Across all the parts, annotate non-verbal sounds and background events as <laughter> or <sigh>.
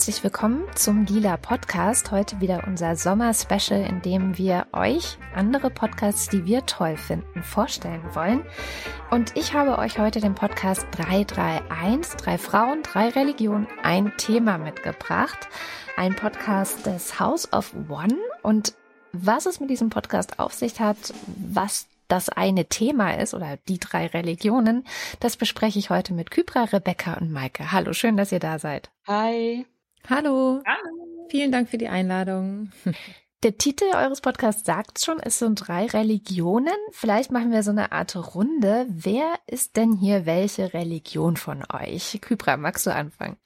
Herzlich willkommen zum Lila Podcast. Heute wieder unser Sommer-Special, in dem wir euch andere Podcasts, die wir toll finden, vorstellen wollen. Und ich habe euch heute den Podcast 331, drei Frauen, drei Religionen, ein Thema mitgebracht. Ein Podcast des House of One. Und was es mit diesem Podcast auf sich hat, was das eine Thema ist oder die drei Religionen, das bespreche ich heute mit Kybra, Rebecca und Maike. Hallo, schön, dass ihr da seid. Hi. Hallo. Hallo. Vielen Dank für die Einladung. Der Titel eures Podcasts sagt schon, es sind drei Religionen. Vielleicht machen wir so eine Art Runde. Wer ist denn hier welche Religion von euch? Kybra, magst du anfangen?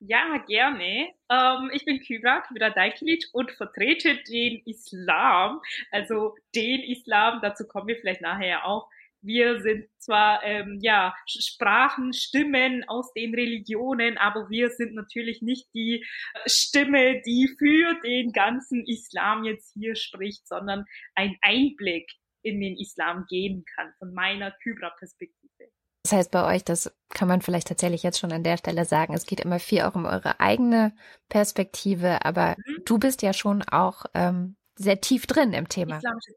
Ja, gerne. Ähm, ich bin Kybra, Kybra Dajkilic und vertrete den Islam. Also den Islam, dazu kommen wir vielleicht nachher auch wir sind zwar ähm, ja Sprachen, Stimmen aus den Religionen, aber wir sind natürlich nicht die äh, Stimme, die für den ganzen Islam jetzt hier spricht, sondern ein Einblick in den Islam geben kann von meiner Kybra-Perspektive. Das heißt bei euch, das kann man vielleicht tatsächlich jetzt schon an der Stelle sagen, es geht immer viel auch um eure eigene Perspektive, aber mhm. du bist ja schon auch ähm, sehr tief drin im Thema. Islamische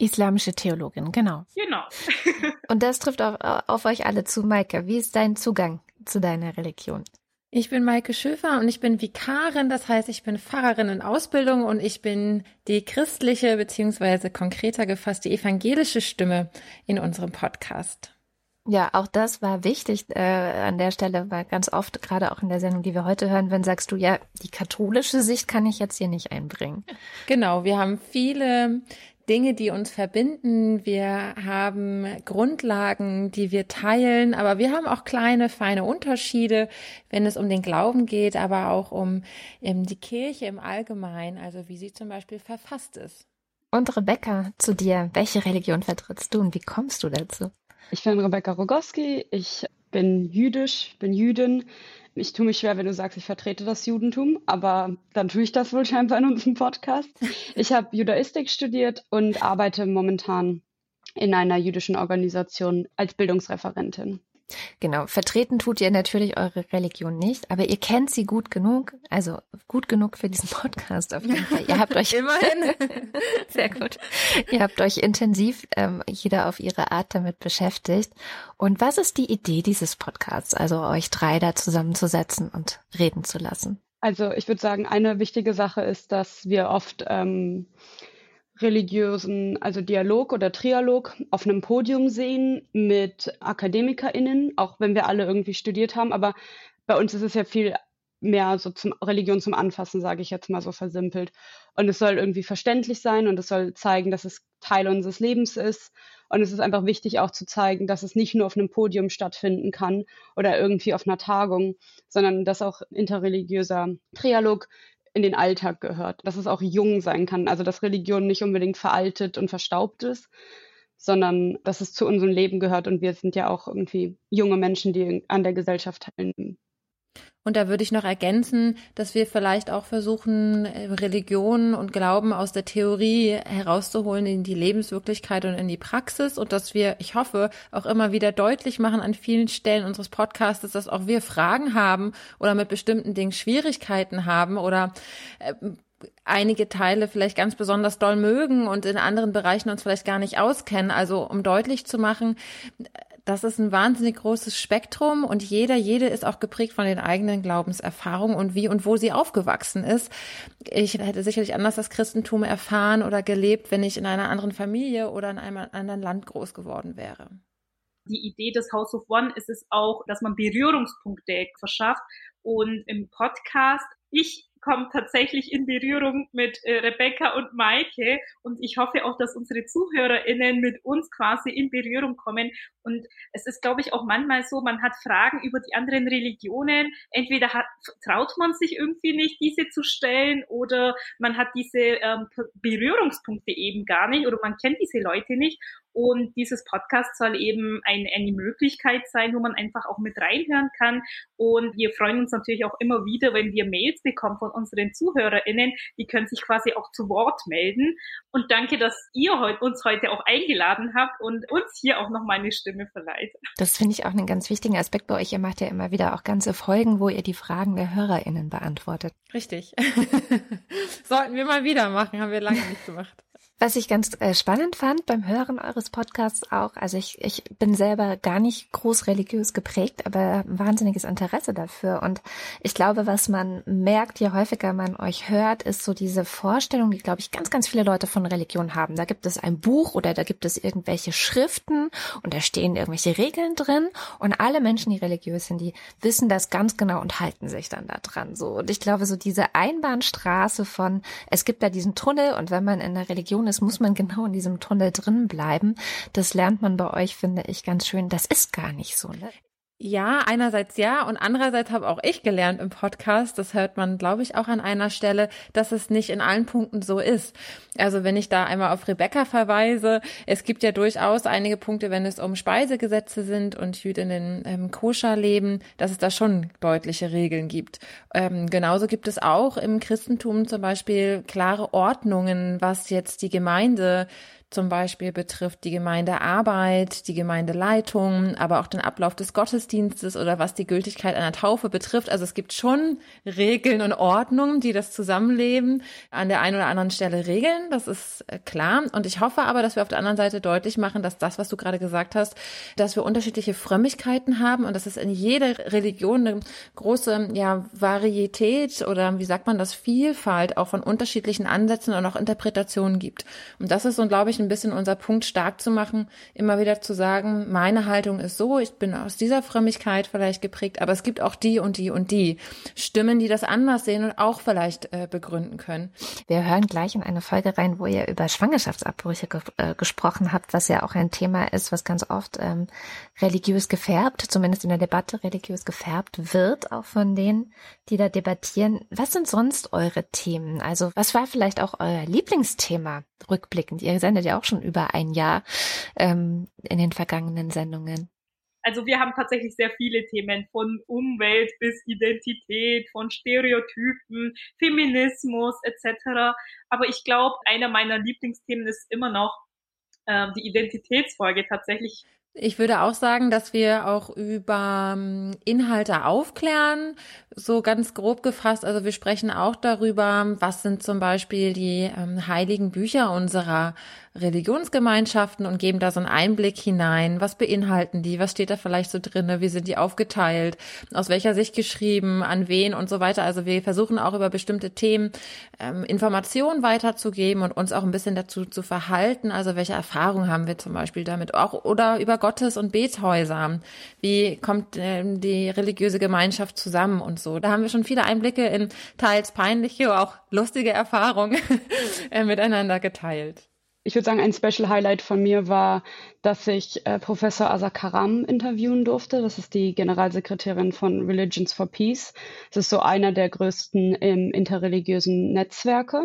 Islamische Theologin, genau. Genau. <laughs> Und das trifft auf, auf euch alle zu, Maike. Wie ist dein Zugang zu deiner Religion? Ich bin Maike Schöfer und ich bin Vikarin, das heißt, ich bin Pfarrerin in Ausbildung und ich bin die christliche beziehungsweise konkreter gefasst die evangelische Stimme in unserem Podcast. Ja, auch das war wichtig äh, an der Stelle, weil ganz oft, gerade auch in der Sendung, die wir heute hören, wenn sagst du, ja, die katholische Sicht kann ich jetzt hier nicht einbringen. Genau, wir haben viele Dinge, die uns verbinden. Wir haben Grundlagen, die wir teilen, aber wir haben auch kleine, feine Unterschiede, wenn es um den Glauben geht, aber auch um, um die Kirche im Allgemeinen, also wie sie zum Beispiel verfasst ist. Und Rebecca, zu dir, welche Religion vertrittst du und wie kommst du dazu? Ich bin Rebecca Rogowski, ich bin jüdisch, bin Jüdin, ich tue mich schwer, wenn du sagst, ich vertrete das Judentum, aber dann tue ich das wohl scheinbar in unserem Podcast. Ich habe Judaistik studiert und arbeite momentan in einer jüdischen Organisation als Bildungsreferentin. Genau, vertreten tut ihr natürlich eure Religion nicht, aber ihr kennt sie gut genug, also gut genug für diesen <laughs> Podcast auf jeden Fall. Ihr habt euch <laughs> immerhin <laughs> sehr gut. Ihr habt euch intensiv ähm, jeder auf ihre Art damit beschäftigt. Und was ist die Idee dieses Podcasts, also euch drei da zusammenzusetzen und reden zu lassen? Also ich würde sagen, eine wichtige Sache ist, dass wir oft ähm, religiösen, also Dialog oder Trialog auf einem Podium sehen mit AkademikerInnen, auch wenn wir alle irgendwie studiert haben. Aber bei uns ist es ja viel mehr so zum Religion zum Anfassen, sage ich jetzt mal so versimpelt. Und es soll irgendwie verständlich sein und es soll zeigen, dass es Teil unseres Lebens ist. Und es ist einfach wichtig auch zu zeigen, dass es nicht nur auf einem Podium stattfinden kann oder irgendwie auf einer Tagung, sondern dass auch interreligiöser Trialog in den Alltag gehört, dass es auch jung sein kann, also dass Religion nicht unbedingt veraltet und verstaubt ist, sondern dass es zu unserem Leben gehört und wir sind ja auch irgendwie junge Menschen, die an der Gesellschaft teilnehmen. Und da würde ich noch ergänzen, dass wir vielleicht auch versuchen, Religion und Glauben aus der Theorie herauszuholen in die Lebenswirklichkeit und in die Praxis und dass wir, ich hoffe, auch immer wieder deutlich machen an vielen Stellen unseres Podcasts, dass auch wir Fragen haben oder mit bestimmten Dingen Schwierigkeiten haben oder äh, einige Teile vielleicht ganz besonders doll mögen und in anderen Bereichen uns vielleicht gar nicht auskennen. Also um deutlich zu machen, das ist ein wahnsinnig großes Spektrum und jeder, jede ist auch geprägt von den eigenen Glaubenserfahrungen und wie und wo sie aufgewachsen ist. Ich hätte sicherlich anders das Christentum erfahren oder gelebt, wenn ich in einer anderen Familie oder in einem anderen Land groß geworden wäre. Die Idee des House of One ist es auch, dass man Berührungspunkte verschafft und im Podcast ich kommt tatsächlich in Berührung mit äh, Rebecca und Maike und ich hoffe auch, dass unsere ZuhörerInnen mit uns quasi in Berührung kommen. Und es ist, glaube ich, auch manchmal so, man hat Fragen über die anderen Religionen. Entweder hat, traut man sich irgendwie nicht, diese zu stellen oder man hat diese ähm, Berührungspunkte eben gar nicht oder man kennt diese Leute nicht. Und dieses Podcast soll eben ein, eine Möglichkeit sein, wo man einfach auch mit reinhören kann. Und wir freuen uns natürlich auch immer wieder, wenn wir Mails bekommen von unseren ZuhörerInnen. Die können sich quasi auch zu Wort melden. Und danke, dass ihr uns heute auch eingeladen habt und uns hier auch noch meine Stimme verleiht. Das finde ich auch einen ganz wichtigen Aspekt bei euch. Ihr macht ja immer wieder auch ganze Folgen, wo ihr die Fragen der HörerInnen beantwortet. Richtig. <laughs> Sollten wir mal wieder machen, haben wir lange nicht gemacht. Was ich ganz äh, spannend fand beim Hören eures Podcasts auch, also ich, ich bin selber gar nicht groß religiös geprägt, aber wahnsinniges Interesse dafür. Und ich glaube, was man merkt, je häufiger man euch hört, ist so diese Vorstellung, die, glaube ich, ganz, ganz viele Leute von Religion haben. Da gibt es ein Buch oder da gibt es irgendwelche Schriften und da stehen irgendwelche Regeln drin und alle Menschen, die religiös sind, die wissen das ganz genau und halten sich dann da dran. So. Und ich glaube, so diese Einbahnstraße von, es gibt da diesen Tunnel und wenn man in der Religion ist, muss man genau in diesem Tunnel drin bleiben. Das lernt man bei euch, finde ich, ganz schön. Das ist gar nicht so. Ne? Ja, einerseits ja und andererseits habe auch ich gelernt im Podcast, das hört man, glaube ich, auch an einer Stelle, dass es nicht in allen Punkten so ist. Also wenn ich da einmal auf Rebecca verweise, es gibt ja durchaus einige Punkte, wenn es um Speisegesetze sind und Jüdinnen ähm, koscher leben, dass es da schon deutliche Regeln gibt. Ähm, genauso gibt es auch im Christentum zum Beispiel klare Ordnungen, was jetzt die Gemeinde zum Beispiel betrifft die Gemeindearbeit, die Gemeindeleitung, aber auch den Ablauf des Gottesdienstes oder was die Gültigkeit einer Taufe betrifft. Also es gibt schon Regeln und Ordnungen, die das Zusammenleben an der einen oder anderen Stelle regeln. Das ist äh, klar. Und ich hoffe aber, dass wir auf der anderen Seite deutlich machen, dass das, was du gerade gesagt hast, dass wir unterschiedliche Frömmigkeiten haben und dass es in jeder Religion eine große ja, Varietät oder wie sagt man das, Vielfalt auch von unterschiedlichen Ansätzen und auch Interpretationen gibt. Und das ist so, glaube ich, ein bisschen unser Punkt stark zu machen, immer wieder zu sagen, meine Haltung ist so, ich bin aus dieser Frömmigkeit vielleicht geprägt, aber es gibt auch die und die und die Stimmen, die das anders sehen und auch vielleicht äh, begründen können. Wir hören gleich in eine Folge rein, wo ihr über Schwangerschaftsabbrüche ge äh, gesprochen habt, was ja auch ein Thema ist, was ganz oft ähm, religiös gefärbt, zumindest in der Debatte religiös gefärbt wird, auch von denen, die da debattieren. Was sind sonst eure Themen? Also was war vielleicht auch euer Lieblingsthema rückblickend? Ihr sendet ja auch schon über ein Jahr ähm, in den vergangenen Sendungen. Also wir haben tatsächlich sehr viele Themen von Umwelt bis Identität, von Stereotypen, Feminismus etc. Aber ich glaube, einer meiner Lieblingsthemen ist immer noch äh, die Identitätsfolge tatsächlich. Ich würde auch sagen, dass wir auch über ähm, Inhalte aufklären, so ganz grob gefasst. Also wir sprechen auch darüber, was sind zum Beispiel die ähm, heiligen Bücher unserer Religionsgemeinschaften und geben da so einen Einblick hinein. Was beinhalten die? Was steht da vielleicht so drinne? Wie sind die aufgeteilt? Aus welcher Sicht geschrieben? An wen und so weiter? Also wir versuchen auch über bestimmte Themen ähm, Informationen weiterzugeben und uns auch ein bisschen dazu zu verhalten. Also welche Erfahrungen haben wir zum Beispiel damit? Auch oder über Gottes- und Bethäuser. Wie kommt ähm, die religiöse Gemeinschaft zusammen und so? Da haben wir schon viele Einblicke in teils peinliche, auch lustige Erfahrungen <laughs> äh, miteinander geteilt ich würde sagen, ein Special Highlight von mir war, dass ich äh, Professor Asa Karam interviewen durfte. Das ist die Generalsekretärin von Religions for Peace. Das ist so einer der größten ähm, interreligiösen Netzwerke.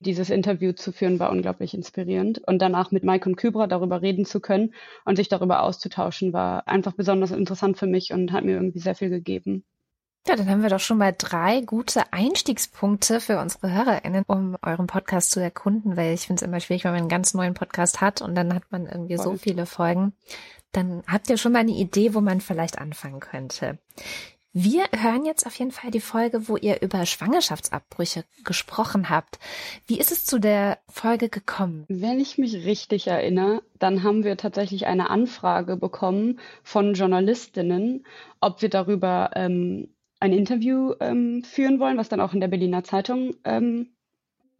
Dieses Interview zu führen war unglaublich inspirierend. Und danach mit Mike und Kybra darüber reden zu können und sich darüber auszutauschen, war einfach besonders interessant für mich und hat mir irgendwie sehr viel gegeben. Ja, dann haben wir doch schon mal drei gute Einstiegspunkte für unsere HörerInnen, um euren Podcast zu erkunden, weil ich finde es immer schwierig, wenn man einen ganz neuen Podcast hat und dann hat man irgendwie Voll. so viele Folgen. Dann habt ihr schon mal eine Idee, wo man vielleicht anfangen könnte. Wir hören jetzt auf jeden Fall die Folge, wo ihr über Schwangerschaftsabbrüche gesprochen habt. Wie ist es zu der Folge gekommen? Wenn ich mich richtig erinnere, dann haben wir tatsächlich eine Anfrage bekommen von Journalistinnen, ob wir darüber ähm, ein Interview ähm, führen wollen, was dann auch in der Berliner Zeitung ähm,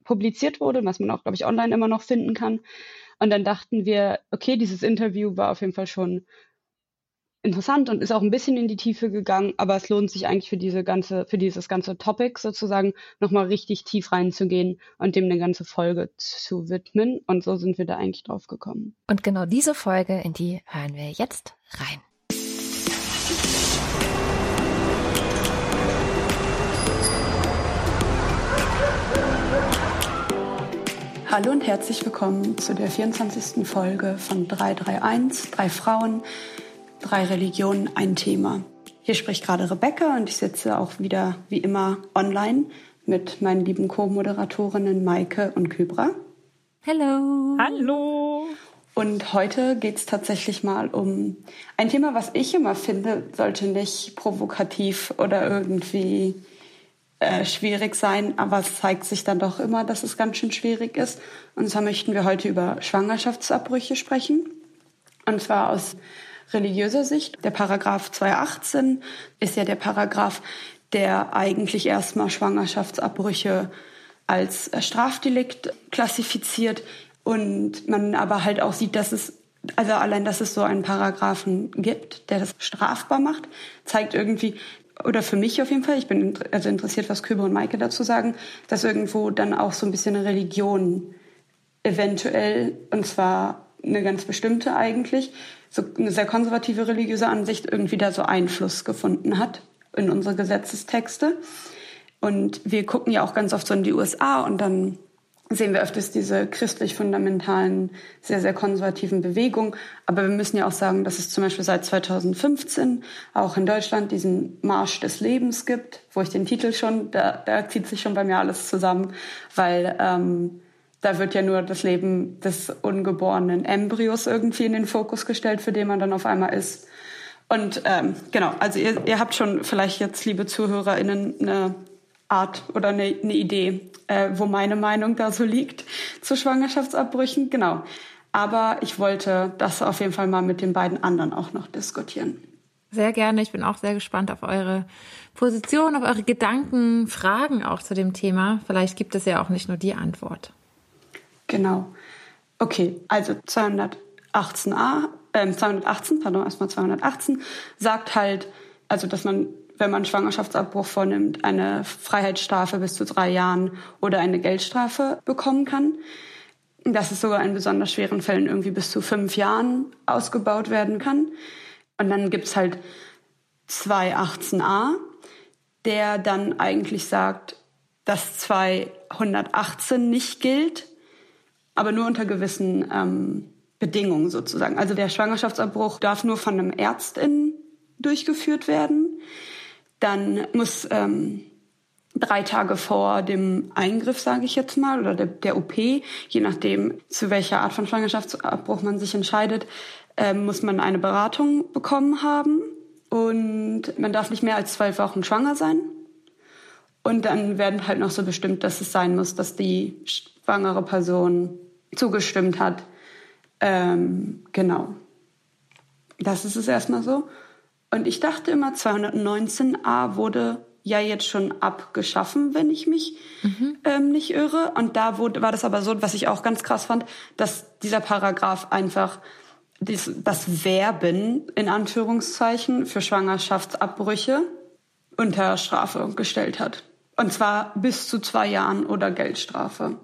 publiziert wurde, was man auch, glaube ich, online immer noch finden kann. Und dann dachten wir, okay, dieses Interview war auf jeden Fall schon interessant und ist auch ein bisschen in die Tiefe gegangen, aber es lohnt sich eigentlich für diese ganze, für dieses ganze Topic sozusagen nochmal richtig tief reinzugehen und dem eine ganze Folge zu widmen. Und so sind wir da eigentlich drauf gekommen. Und genau diese Folge, in die hören wir jetzt rein. Hallo und herzlich willkommen zu der 24. Folge von 331, drei Frauen, drei Religionen, ein Thema. Hier spricht gerade Rebecca und ich sitze auch wieder wie immer online mit meinen lieben Co-Moderatorinnen Maike und Kybra. Hallo. Hallo. Und heute geht es tatsächlich mal um ein Thema, was ich immer finde, sollte nicht provokativ oder irgendwie äh, schwierig sein, aber es zeigt sich dann doch immer, dass es ganz schön schwierig ist. Und zwar möchten wir heute über Schwangerschaftsabbrüche sprechen. Und zwar aus religiöser Sicht. Der Paragraph 218 ist ja der Paragraph, der eigentlich erstmal Schwangerschaftsabbrüche als Strafdelikt klassifiziert und man aber halt auch sieht, dass es also allein, dass es so einen Paragraphen gibt, der das strafbar macht, zeigt irgendwie, oder für mich auf jeden Fall, ich bin also interessiert, was Kübe und Maike dazu sagen, dass irgendwo dann auch so ein bisschen eine Religion eventuell, und zwar eine ganz bestimmte eigentlich, so eine sehr konservative religiöse Ansicht irgendwie da so Einfluss gefunden hat in unsere Gesetzestexte. Und wir gucken ja auch ganz oft so in die USA und dann sehen wir öfters diese christlich-fundamentalen, sehr, sehr konservativen Bewegungen. Aber wir müssen ja auch sagen, dass es zum Beispiel seit 2015 auch in Deutschland diesen Marsch des Lebens gibt, wo ich den Titel schon, da, da zieht sich schon bei mir alles zusammen, weil ähm, da wird ja nur das Leben des ungeborenen Embryos irgendwie in den Fokus gestellt, für den man dann auf einmal ist. Und ähm, genau, also ihr, ihr habt schon vielleicht jetzt, liebe ZuhörerInnen, eine Art oder eine, eine Idee, äh, wo meine Meinung da so liegt zu Schwangerschaftsabbrüchen. Genau. Aber ich wollte das auf jeden Fall mal mit den beiden anderen auch noch diskutieren. Sehr gerne. Ich bin auch sehr gespannt auf eure Position, auf eure Gedanken, Fragen auch zu dem Thema. Vielleicht gibt es ja auch nicht nur die Antwort. Genau. Okay, also 218a, äh, 218, pardon, erstmal 218, sagt halt, also dass man wenn man Schwangerschaftsabbruch vornimmt, eine Freiheitsstrafe bis zu drei Jahren oder eine Geldstrafe bekommen kann. Dass es sogar in besonders schweren Fällen irgendwie bis zu fünf Jahren ausgebaut werden kann. Und dann gibt's halt 218a, der dann eigentlich sagt, dass 218 nicht gilt, aber nur unter gewissen ähm, Bedingungen sozusagen. Also der Schwangerschaftsabbruch darf nur von einem Ärztin durchgeführt werden dann muss ähm, drei Tage vor dem Eingriff, sage ich jetzt mal, oder der, der OP, je nachdem, zu welcher Art von Schwangerschaftsabbruch man sich entscheidet, äh, muss man eine Beratung bekommen haben. Und man darf nicht mehr als zwölf Wochen schwanger sein. Und dann werden halt noch so bestimmt, dass es sein muss, dass die schwangere Person zugestimmt hat. Ähm, genau. Das ist es erstmal so. Und ich dachte immer, 219a wurde ja jetzt schon abgeschaffen, wenn ich mich mhm. ähm, nicht irre. Und da wurde, war das aber so, was ich auch ganz krass fand, dass dieser Paragraph einfach dies, das Verben in Anführungszeichen für Schwangerschaftsabbrüche unter Strafe gestellt hat. Und zwar bis zu zwei Jahren oder Geldstrafe.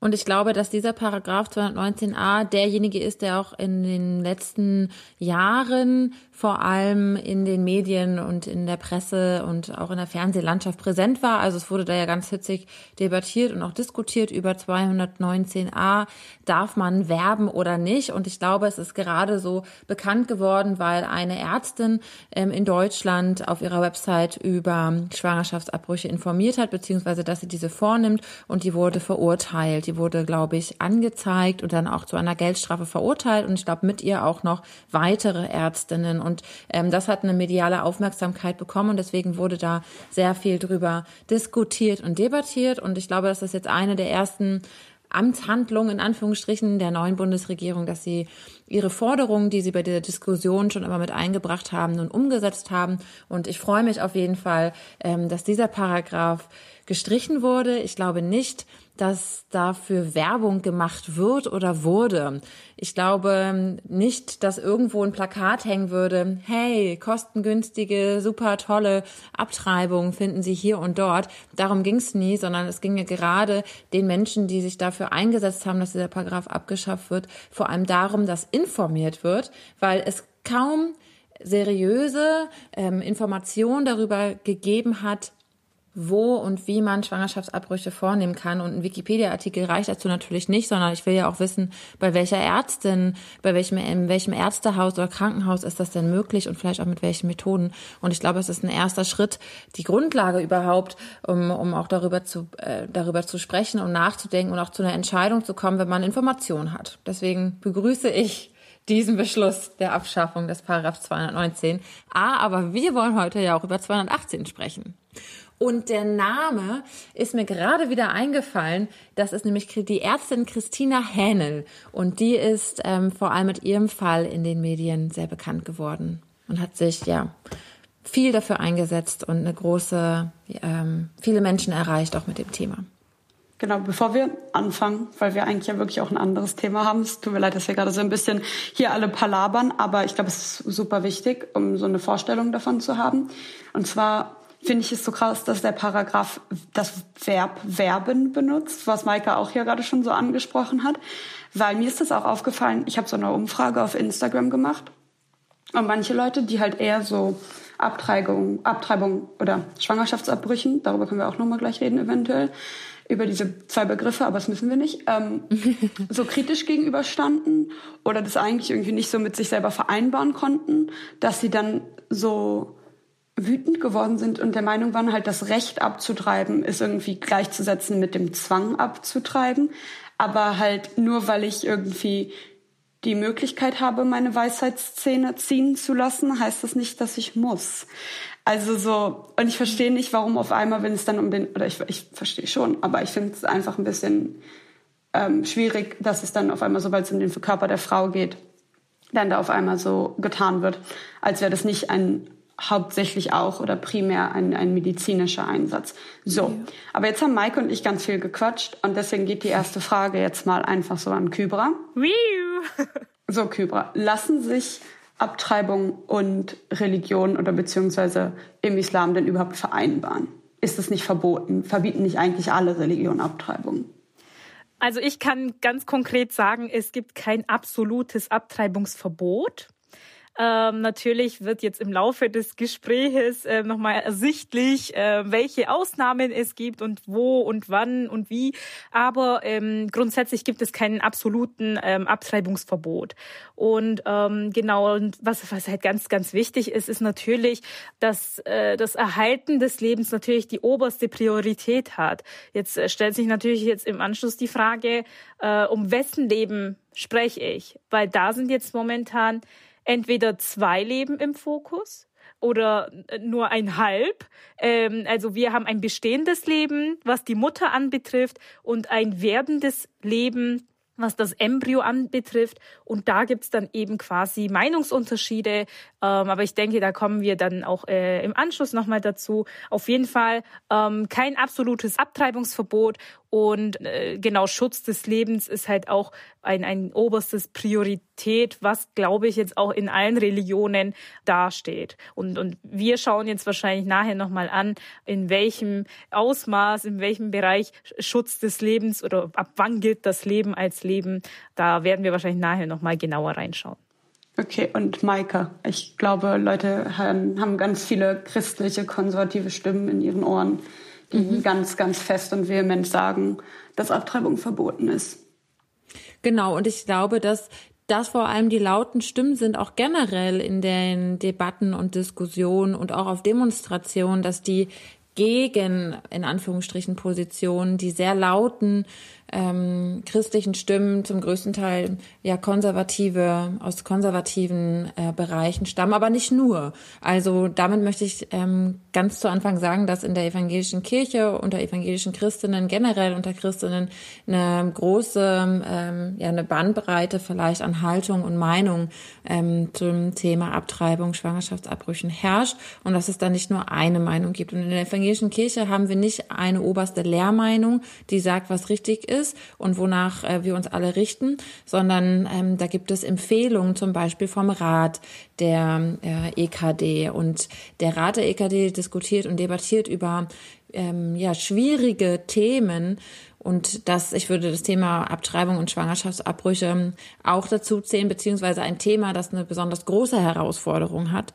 Und ich glaube, dass dieser Paragraph 219a derjenige ist, der auch in den letzten Jahren vor allem in den Medien und in der Presse und auch in der Fernsehlandschaft präsent war. Also es wurde da ja ganz hitzig debattiert und auch diskutiert über 219a. Darf man werben oder nicht? Und ich glaube, es ist gerade so bekannt geworden, weil eine Ärztin ähm, in Deutschland auf ihrer Website über Schwangerschaftsabbrüche informiert hat, beziehungsweise dass sie diese vornimmt und die wurde verurteilt. Die wurde, glaube ich, angezeigt und dann auch zu einer Geldstrafe verurteilt und ich glaube mit ihr auch noch weitere Ärztinnen und ähm, das hat eine mediale Aufmerksamkeit bekommen und deswegen wurde da sehr viel drüber diskutiert und debattiert. Und ich glaube, das jetzt eine der ersten Amtshandlungen in Anführungsstrichen der neuen Bundesregierung, dass sie ihre Forderungen, die sie bei der Diskussion schon immer mit eingebracht haben, nun umgesetzt haben. Und ich freue mich auf jeden Fall, ähm, dass dieser Paragraph gestrichen wurde. Ich glaube nicht, dass dafür Werbung gemacht wird oder wurde. Ich glaube nicht, dass irgendwo ein Plakat hängen würde, hey, kostengünstige, super tolle Abtreibung finden Sie hier und dort. Darum ging es nie, sondern es ging ja gerade den Menschen, die sich dafür eingesetzt haben, dass dieser Paragraph abgeschafft wird, vor allem darum, dass informiert wird, weil es kaum seriöse ähm, Informationen darüber gegeben hat, wo und wie man Schwangerschaftsabbrüche vornehmen kann. Und ein Wikipedia-Artikel reicht dazu natürlich nicht, sondern ich will ja auch wissen, bei welcher Ärztin, bei welchem, in welchem Ärztehaus oder Krankenhaus ist das denn möglich und vielleicht auch mit welchen Methoden. Und ich glaube, es ist ein erster Schritt, die Grundlage überhaupt, um, um auch darüber zu, äh, darüber zu sprechen und nachzudenken und auch zu einer Entscheidung zu kommen, wenn man Informationen hat. Deswegen begrüße ich diesen Beschluss der Abschaffung des Paragraph 219. Ah, aber wir wollen heute ja auch über 218 sprechen. Und der Name ist mir gerade wieder eingefallen. Das ist nämlich die Ärztin Christina Hähnel. Und die ist ähm, vor allem mit ihrem Fall in den Medien sehr bekannt geworden und hat sich ja viel dafür eingesetzt und eine große, ähm, viele Menschen erreicht auch mit dem Thema. Genau, bevor wir anfangen, weil wir eigentlich ja wirklich auch ein anderes Thema haben. Es tut mir leid, dass wir gerade so ein bisschen hier alle palabern, aber ich glaube, es ist super wichtig, um so eine Vorstellung davon zu haben. Und zwar finde ich es so krass, dass der Paragraph das Verb werben benutzt, was Maika auch hier gerade schon so angesprochen hat. Weil mir ist das auch aufgefallen, ich habe so eine Umfrage auf Instagram gemacht und manche Leute, die halt eher so Abtreibung, Abtreibung oder Schwangerschaftsabbrüchen, darüber können wir auch nochmal gleich reden eventuell, über diese zwei Begriffe, aber das müssen wir nicht, ähm, <laughs> so kritisch gegenüberstanden oder das eigentlich irgendwie nicht so mit sich selber vereinbaren konnten, dass sie dann so wütend geworden sind und der Meinung waren, halt das Recht abzutreiben ist irgendwie gleichzusetzen mit dem Zwang abzutreiben. Aber halt nur, weil ich irgendwie die Möglichkeit habe, meine Weisheitszähne ziehen zu lassen, heißt das nicht, dass ich muss. Also so, und ich verstehe nicht, warum auf einmal, wenn es dann um den, oder ich, ich verstehe schon, aber ich finde es einfach ein bisschen ähm, schwierig, dass es dann auf einmal, sobald es um den Körper der Frau geht, dann da auf einmal so getan wird, als wäre das nicht ein hauptsächlich auch oder primär ein, ein medizinischer Einsatz. So, ja. aber jetzt haben Maike und ich ganz viel gequatscht und deswegen geht die erste Frage jetzt mal einfach so an Kybra. <laughs> so, Kybra, lassen sich Abtreibung und Religion oder beziehungsweise im Islam denn überhaupt vereinbaren? Ist es nicht verboten? Verbieten nicht eigentlich alle Religionen Abtreibung? Also ich kann ganz konkret sagen, es gibt kein absolutes Abtreibungsverbot. Ähm, natürlich wird jetzt im Laufe des Gespräches äh, nochmal ersichtlich, äh, welche Ausnahmen es gibt und wo und wann und wie. Aber ähm, grundsätzlich gibt es keinen absoluten ähm, Abtreibungsverbot. Und ähm, genau, und was, was halt ganz, ganz wichtig ist, ist natürlich, dass äh, das Erhalten des Lebens natürlich die oberste Priorität hat. Jetzt äh, stellt sich natürlich jetzt im Anschluss die Frage, äh, um wessen Leben spreche ich? Weil da sind jetzt momentan entweder zwei Leben im Fokus oder äh, nur ein halb. Ähm, also wir haben ein bestehendes Leben, was die Mutter anbetrifft, und ein werdendes Leben, was das Embryo anbetrifft. Und da gibt's dann eben quasi Meinungsunterschiede. Ähm, aber ich denke, da kommen wir dann auch äh, im Anschluss nochmal dazu. Auf jeden Fall ähm, kein absolutes Abtreibungsverbot und äh, genau Schutz des Lebens ist halt auch ein, ein oberstes Priorität, was, glaube ich, jetzt auch in allen Religionen dasteht. Und, und wir schauen jetzt wahrscheinlich nachher nochmal an, in welchem Ausmaß, in welchem Bereich Schutz des Lebens oder ab wann gilt das Leben als Leben. Da werden wir wahrscheinlich nachher nochmal genauer reinschauen. Okay, und Maika, ich glaube, Leute haben, haben ganz viele christliche, konservative Stimmen in ihren Ohren mhm. ganz, ganz fest und vehement sagen, dass Abtreibung verboten ist. Genau, und ich glaube, dass das vor allem die lauten Stimmen sind, auch generell in den Debatten und Diskussionen und auch auf Demonstrationen, dass die gegen, in Anführungsstrichen, Positionen, die sehr lauten ähm, christlichen Stimmen zum größten Teil ja konservative, aus konservativen äh, Bereichen stammen, aber nicht nur. Also damit möchte ich ähm, ganz zu Anfang sagen, dass in der evangelischen Kirche, unter evangelischen Christinnen, generell unter Christinnen eine große, ähm, ja, eine Bandbreite vielleicht an Haltung und Meinung ähm, zum Thema Abtreibung, Schwangerschaftsabbrüchen herrscht und dass es da nicht nur eine Meinung gibt. Und in der evangelischen Kirche haben wir nicht eine oberste Lehrmeinung, die sagt, was richtig ist, ist und wonach äh, wir uns alle richten, sondern ähm, da gibt es Empfehlungen zum Beispiel vom Rat der äh, EKD und der Rat der EKD diskutiert und debattiert über ähm, ja schwierige Themen. Und das, ich würde das Thema Abtreibung und Schwangerschaftsabbrüche auch dazu zählen, beziehungsweise ein Thema, das eine besonders große Herausforderung hat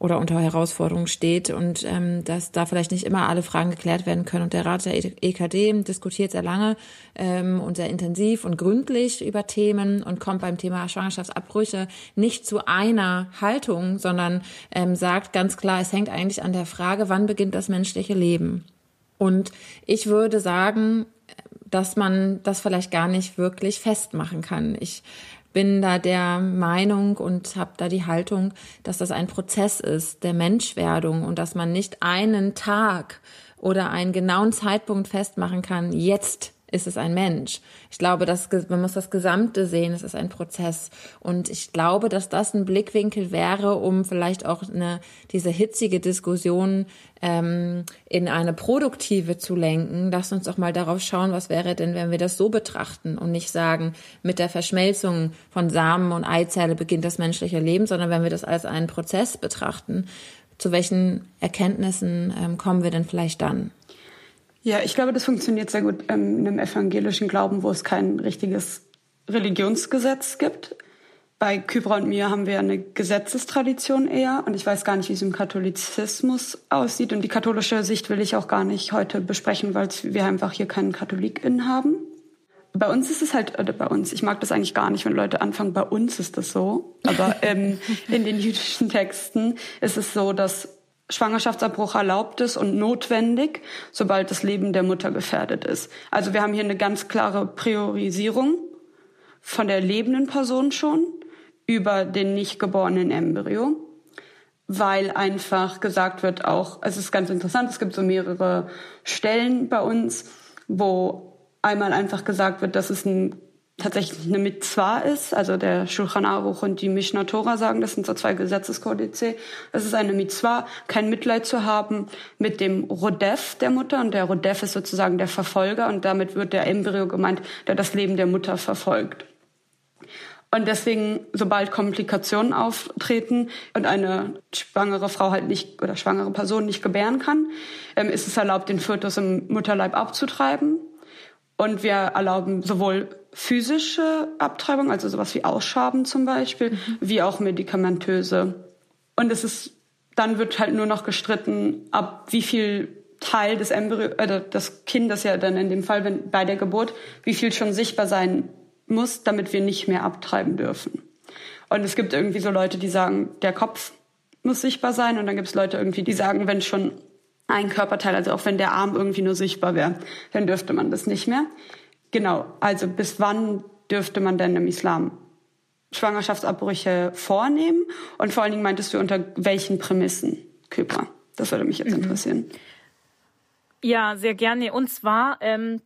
oder unter Herausforderungen steht und ähm, dass da vielleicht nicht immer alle Fragen geklärt werden können. Und der Rat der EKD diskutiert sehr lange ähm, und sehr intensiv und gründlich über Themen und kommt beim Thema Schwangerschaftsabbrüche nicht zu einer Haltung, sondern ähm, sagt ganz klar, es hängt eigentlich an der Frage, wann beginnt das menschliche Leben. Und ich würde sagen, dass man das vielleicht gar nicht wirklich festmachen kann. Ich bin da der Meinung und habe da die Haltung, dass das ein Prozess ist der Menschwerdung und dass man nicht einen Tag oder einen genauen Zeitpunkt festmachen kann, jetzt ist es ein Mensch. Ich glaube, dass man muss das Gesamte sehen. Es ist ein Prozess. Und ich glaube, dass das ein Blickwinkel wäre, um vielleicht auch eine, diese hitzige Diskussion ähm, in eine produktive zu lenken. Lass uns doch mal darauf schauen, was wäre denn, wenn wir das so betrachten und nicht sagen, mit der Verschmelzung von Samen und Eizelle beginnt das menschliche Leben, sondern wenn wir das als einen Prozess betrachten, zu welchen Erkenntnissen ähm, kommen wir denn vielleicht dann? Ja, ich glaube, das funktioniert sehr gut ähm, in einem evangelischen Glauben, wo es kein richtiges Religionsgesetz gibt. Bei Kybra und mir haben wir eine Gesetzestradition eher und ich weiß gar nicht, wie es im Katholizismus aussieht und die katholische Sicht will ich auch gar nicht heute besprechen, weil wir einfach hier keinen KatholikInnen haben. Bei uns ist es halt, oder bei uns, ich mag das eigentlich gar nicht, wenn Leute anfangen, bei uns ist das so, aber ähm, in den jüdischen Texten ist es so, dass Schwangerschaftsabbruch erlaubt ist und notwendig, sobald das Leben der Mutter gefährdet ist. Also wir haben hier eine ganz klare Priorisierung von der lebenden Person schon über den nicht geborenen Embryo, weil einfach gesagt wird auch, es ist ganz interessant, es gibt so mehrere Stellen bei uns, wo einmal einfach gesagt wird, dass es ein tatsächlich eine Mitzwa ist. Also der Shulchan Aruch und die Mishnah Torah sagen, das sind so zwei Gesetzeskodize. Es ist eine Mitzwa, kein Mitleid zu haben mit dem Rodef der Mutter. Und der Rodef ist sozusagen der Verfolger. Und damit wird der Embryo gemeint, der das Leben der Mutter verfolgt. Und deswegen, sobald Komplikationen auftreten und eine schwangere Frau halt nicht oder schwangere Person nicht gebären kann, ähm, ist es erlaubt, den Fötus im Mutterleib abzutreiben. Und wir erlauben sowohl physische Abtreibung, also sowas wie Ausschaben zum Beispiel, mhm. wie auch medikamentöse. Und es ist, dann wird halt nur noch gestritten, ab wie viel Teil des Embryo, äh, des Kindes ja dann in dem Fall, wenn bei der Geburt, wie viel schon sichtbar sein muss, damit wir nicht mehr abtreiben dürfen. Und es gibt irgendwie so Leute, die sagen, der Kopf muss sichtbar sein, und dann gibt es Leute irgendwie, die sagen, wenn schon ein Körperteil, also auch wenn der Arm irgendwie nur sichtbar wäre, dann dürfte man das nicht mehr. Genau, also bis wann dürfte man denn im Islam Schwangerschaftsabbrüche vornehmen? Und vor allen Dingen meintest du unter welchen Prämissen, Kübra? Das würde mich jetzt mhm. interessieren. Ja, sehr gerne. Und zwar ähm,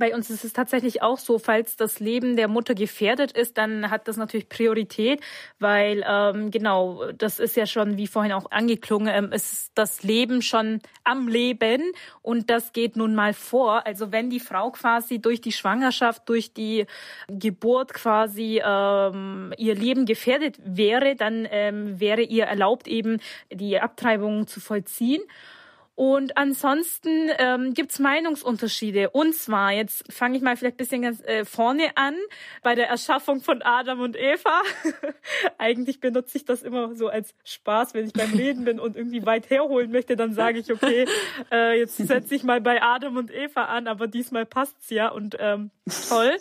bei uns ist es tatsächlich auch so, falls das Leben der Mutter gefährdet ist, dann hat das natürlich Priorität, weil ähm, genau, das ist ja schon, wie vorhin auch angeklungen, ähm, ist das Leben schon am Leben und das geht nun mal vor. Also wenn die Frau quasi durch die Schwangerschaft, durch die Geburt quasi ähm, ihr Leben gefährdet wäre, dann ähm, wäre ihr erlaubt, eben die Abtreibung zu vollziehen. Und ansonsten ähm, gibt Meinungsunterschiede. Und zwar, jetzt fange ich mal vielleicht ein bisschen ganz äh, vorne an, bei der Erschaffung von Adam und Eva. <laughs> Eigentlich benutze ich das immer so als Spaß, wenn ich beim Reden bin und irgendwie weit herholen möchte, dann sage ich, okay, äh, jetzt setze ich mal bei Adam und Eva an, aber diesmal passt's ja und ähm, toll.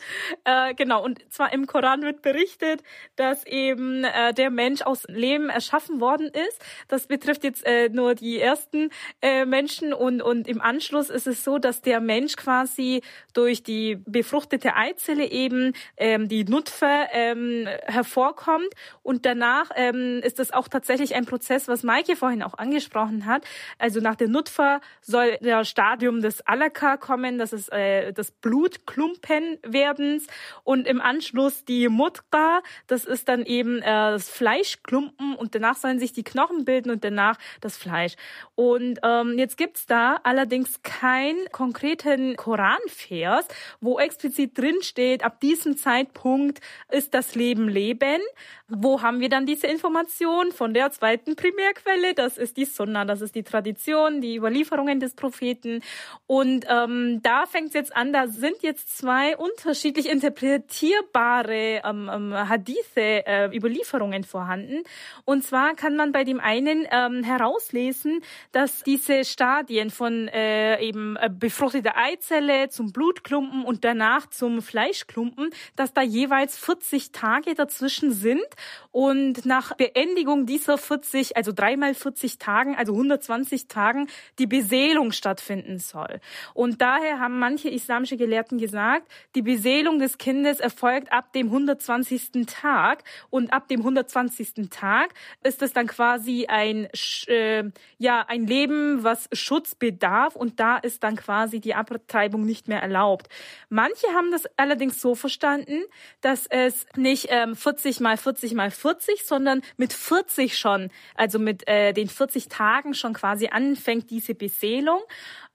Äh, genau, und zwar im Koran wird berichtet, dass eben äh, der Mensch aus Leben erschaffen worden ist. Das betrifft jetzt äh, nur die ersten äh, Menschen und, und im Anschluss ist es so, dass der Mensch quasi durch die befruchtete Eizelle eben ähm, die Nutfe ähm, hervorkommt. Und danach ähm, ist das auch tatsächlich ein Prozess, was Maike vorhin auch angesprochen hat. Also nach der Nutfe soll der Stadium des Alaka kommen, das ist äh, das Blutklumpenwerdens und im Anschluss die Mutka, das ist dann eben äh, das Fleischklumpen. Und danach sollen sich die Knochen bilden und danach das Fleisch. Und ähm, jetzt gibt's da allerdings keinen konkreten Koranvers, wo explizit drin steht, ab diesem Zeitpunkt ist das Leben Leben. Wo haben wir dann diese Information? Von der zweiten Primärquelle, das ist die Sunna, das ist die Tradition, die Überlieferungen des Propheten. Und ähm, da es jetzt an, da sind jetzt zwei unterschiedlich interpretierbare ähm, ähm, Hadithe, äh, Überlieferungen vorhanden. Und zwar kann man bei dem einen ähm, herauslesen, dass diese Stadien von äh, eben äh, befruchteter Eizelle zum Blutklumpen und danach zum Fleischklumpen, dass da jeweils 40 Tage dazwischen sind und nach Beendigung dieser 40, also dreimal 40 Tagen, also 120 Tagen, die Beseelung stattfinden soll. Und daher haben manche islamische Gelehrten gesagt, die Beseelung des Kindes erfolgt ab dem 120. Tag und ab dem 120. Tag ist es dann quasi ein äh, ja ein Leben, was Schutz bedarf und da ist dann quasi die Abtreibung nicht mehr erlaubt. Manche haben das allerdings so verstanden, dass es nicht ähm, 40 mal 40 mal 40, sondern mit 40 schon, also mit äh, den 40 Tagen schon quasi anfängt diese Beseelung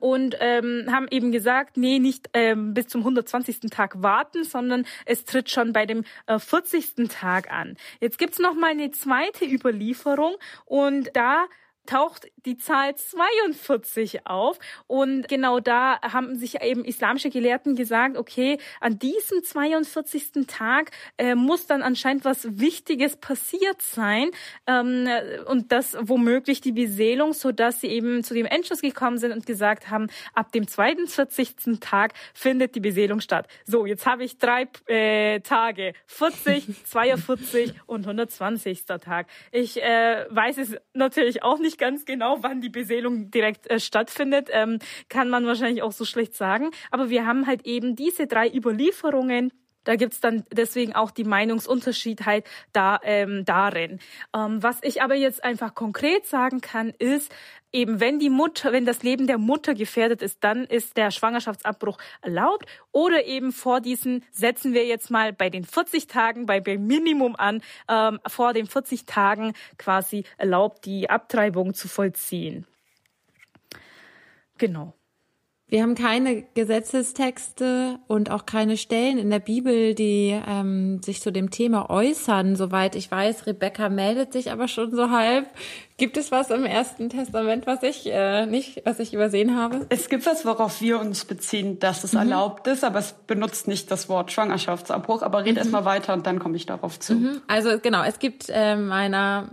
und ähm, haben eben gesagt, nee, nicht ähm, bis zum 120. Tag warten, sondern es tritt schon bei dem äh, 40. Tag an. Jetzt gibt's noch mal eine zweite Überlieferung und da taucht die Zahl 42 auf. Und genau da haben sich eben islamische Gelehrten gesagt, okay, an diesem 42. Tag äh, muss dann anscheinend was Wichtiges passiert sein. Ähm, und das womöglich die Beseelung, so dass sie eben zu dem Entschluss gekommen sind und gesagt haben, ab dem 42. Tag findet die Beseelung statt. So, jetzt habe ich drei äh, Tage, 40, 42 <laughs> und 120. Tag. Ich äh, weiß es natürlich auch nicht ganz genau, wann die Beseelung direkt äh, stattfindet, ähm, kann man wahrscheinlich auch so schlecht sagen. Aber wir haben halt eben diese drei Überlieferungen da gibt's dann deswegen auch die Meinungsunterschiedheit da, ähm, darin. Ähm, was ich aber jetzt einfach konkret sagen kann, ist, eben wenn die Mutter, wenn das Leben der Mutter gefährdet ist, dann ist der Schwangerschaftsabbruch erlaubt. Oder eben vor diesen, setzen wir jetzt mal bei den 40 Tagen, bei dem Minimum an, ähm, vor den 40 Tagen quasi erlaubt, die Abtreibung zu vollziehen. Genau. Wir haben keine Gesetzestexte und auch keine Stellen in der Bibel, die ähm, sich zu dem Thema äußern. Soweit ich weiß, Rebecca meldet sich aber schon so halb. Gibt es was im Ersten Testament, was ich äh, nicht, was ich übersehen habe? Es gibt was, worauf wir uns beziehen, dass es mhm. erlaubt ist, aber es benutzt nicht das Wort Schwangerschaftsabbruch. Aber red mhm. erst mal weiter und dann komme ich darauf zu. Mhm. Also genau, es gibt äh, meiner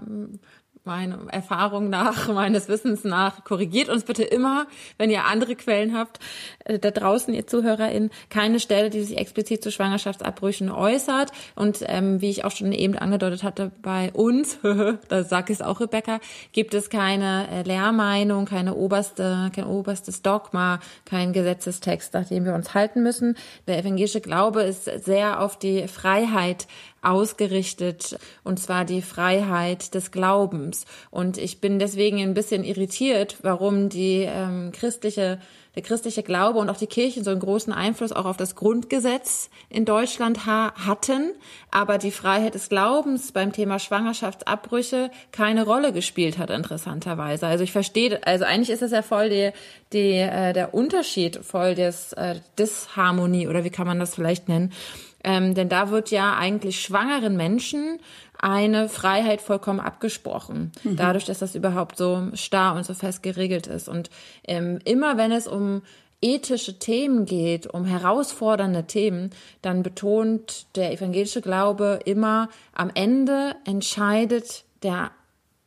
meiner Erfahrung nach, <laughs> meines Wissens nach, korrigiert uns bitte immer, wenn ihr andere Quellen habt, äh, da draußen, ihr ZuhörerInnen, keine Stelle, die sich explizit zu Schwangerschaftsabbrüchen äußert. Und ähm, wie ich auch schon eben angedeutet hatte, bei uns, <laughs> da sagt es auch Rebecca, gibt es keine äh, Lehrmeinung, keine oberste, kein oberstes Dogma, kein Gesetzestext, nach dem wir uns halten müssen. Der evangelische Glaube ist sehr auf die Freiheit ausgerichtet, und zwar die Freiheit des Glaubens. Und ich bin deswegen ein bisschen irritiert, warum die ähm, christliche der christliche Glaube und auch die Kirchen so einen großen Einfluss auch auf das Grundgesetz in Deutschland ha hatten, aber die Freiheit des Glaubens beim Thema Schwangerschaftsabbrüche keine Rolle gespielt hat, interessanterweise. Also ich verstehe, also eigentlich ist es ja voll die, die, äh, der Unterschied, voll des äh, Disharmonie oder wie kann man das vielleicht nennen, ähm, denn da wird ja eigentlich schwangeren Menschen eine Freiheit vollkommen abgesprochen, mhm. dadurch, dass das überhaupt so starr und so fest geregelt ist. Und ähm, immer wenn es um ethische Themen geht, um herausfordernde Themen, dann betont der evangelische Glaube immer, am Ende entscheidet der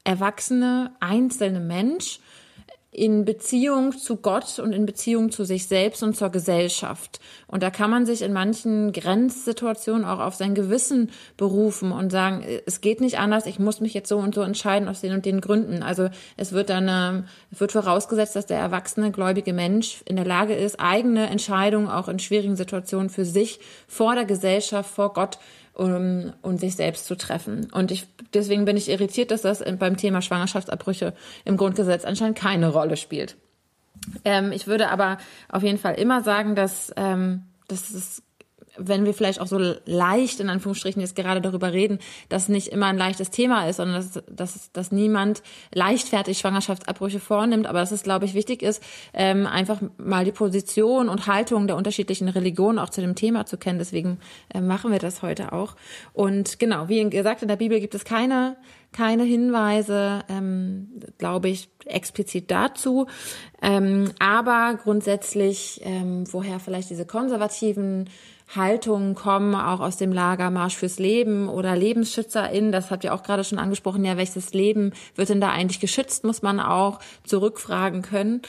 erwachsene einzelne Mensch in Beziehung zu Gott und in Beziehung zu sich selbst und zur Gesellschaft. Und da kann man sich in manchen Grenzsituationen auch auf sein Gewissen berufen und sagen, es geht nicht anders, ich muss mich jetzt so und so entscheiden aus den und den Gründen. Also es wird dann, ähm, es wird vorausgesetzt, dass der erwachsene gläubige Mensch in der Lage ist, eigene Entscheidungen auch in schwierigen Situationen für sich vor der Gesellschaft, vor Gott um, und sich selbst zu treffen. Und ich, deswegen bin ich irritiert, dass das beim Thema Schwangerschaftsabbrüche im Grundgesetz anscheinend keine Rolle spielt. Ähm, ich würde aber auf jeden Fall immer sagen, dass, ähm, dass es wenn wir vielleicht auch so leicht in Anführungsstrichen jetzt gerade darüber reden, dass nicht immer ein leichtes Thema ist, sondern dass, dass, dass niemand leichtfertig Schwangerschaftsabbrüche vornimmt, aber dass es, glaube ich, wichtig ist, ähm, einfach mal die Position und Haltung der unterschiedlichen Religionen auch zu dem Thema zu kennen. Deswegen äh, machen wir das heute auch. Und genau, wie gesagt, in der Bibel gibt es keine keine Hinweise, ähm, glaube ich, explizit dazu. Ähm, aber grundsätzlich, ähm, woher vielleicht diese konservativen Haltungen kommen, auch aus dem Lager Marsch fürs Leben oder LebensschützerInnen. Das habt ihr auch gerade schon angesprochen. Ja, welches Leben wird denn da eigentlich geschützt, muss man auch zurückfragen können.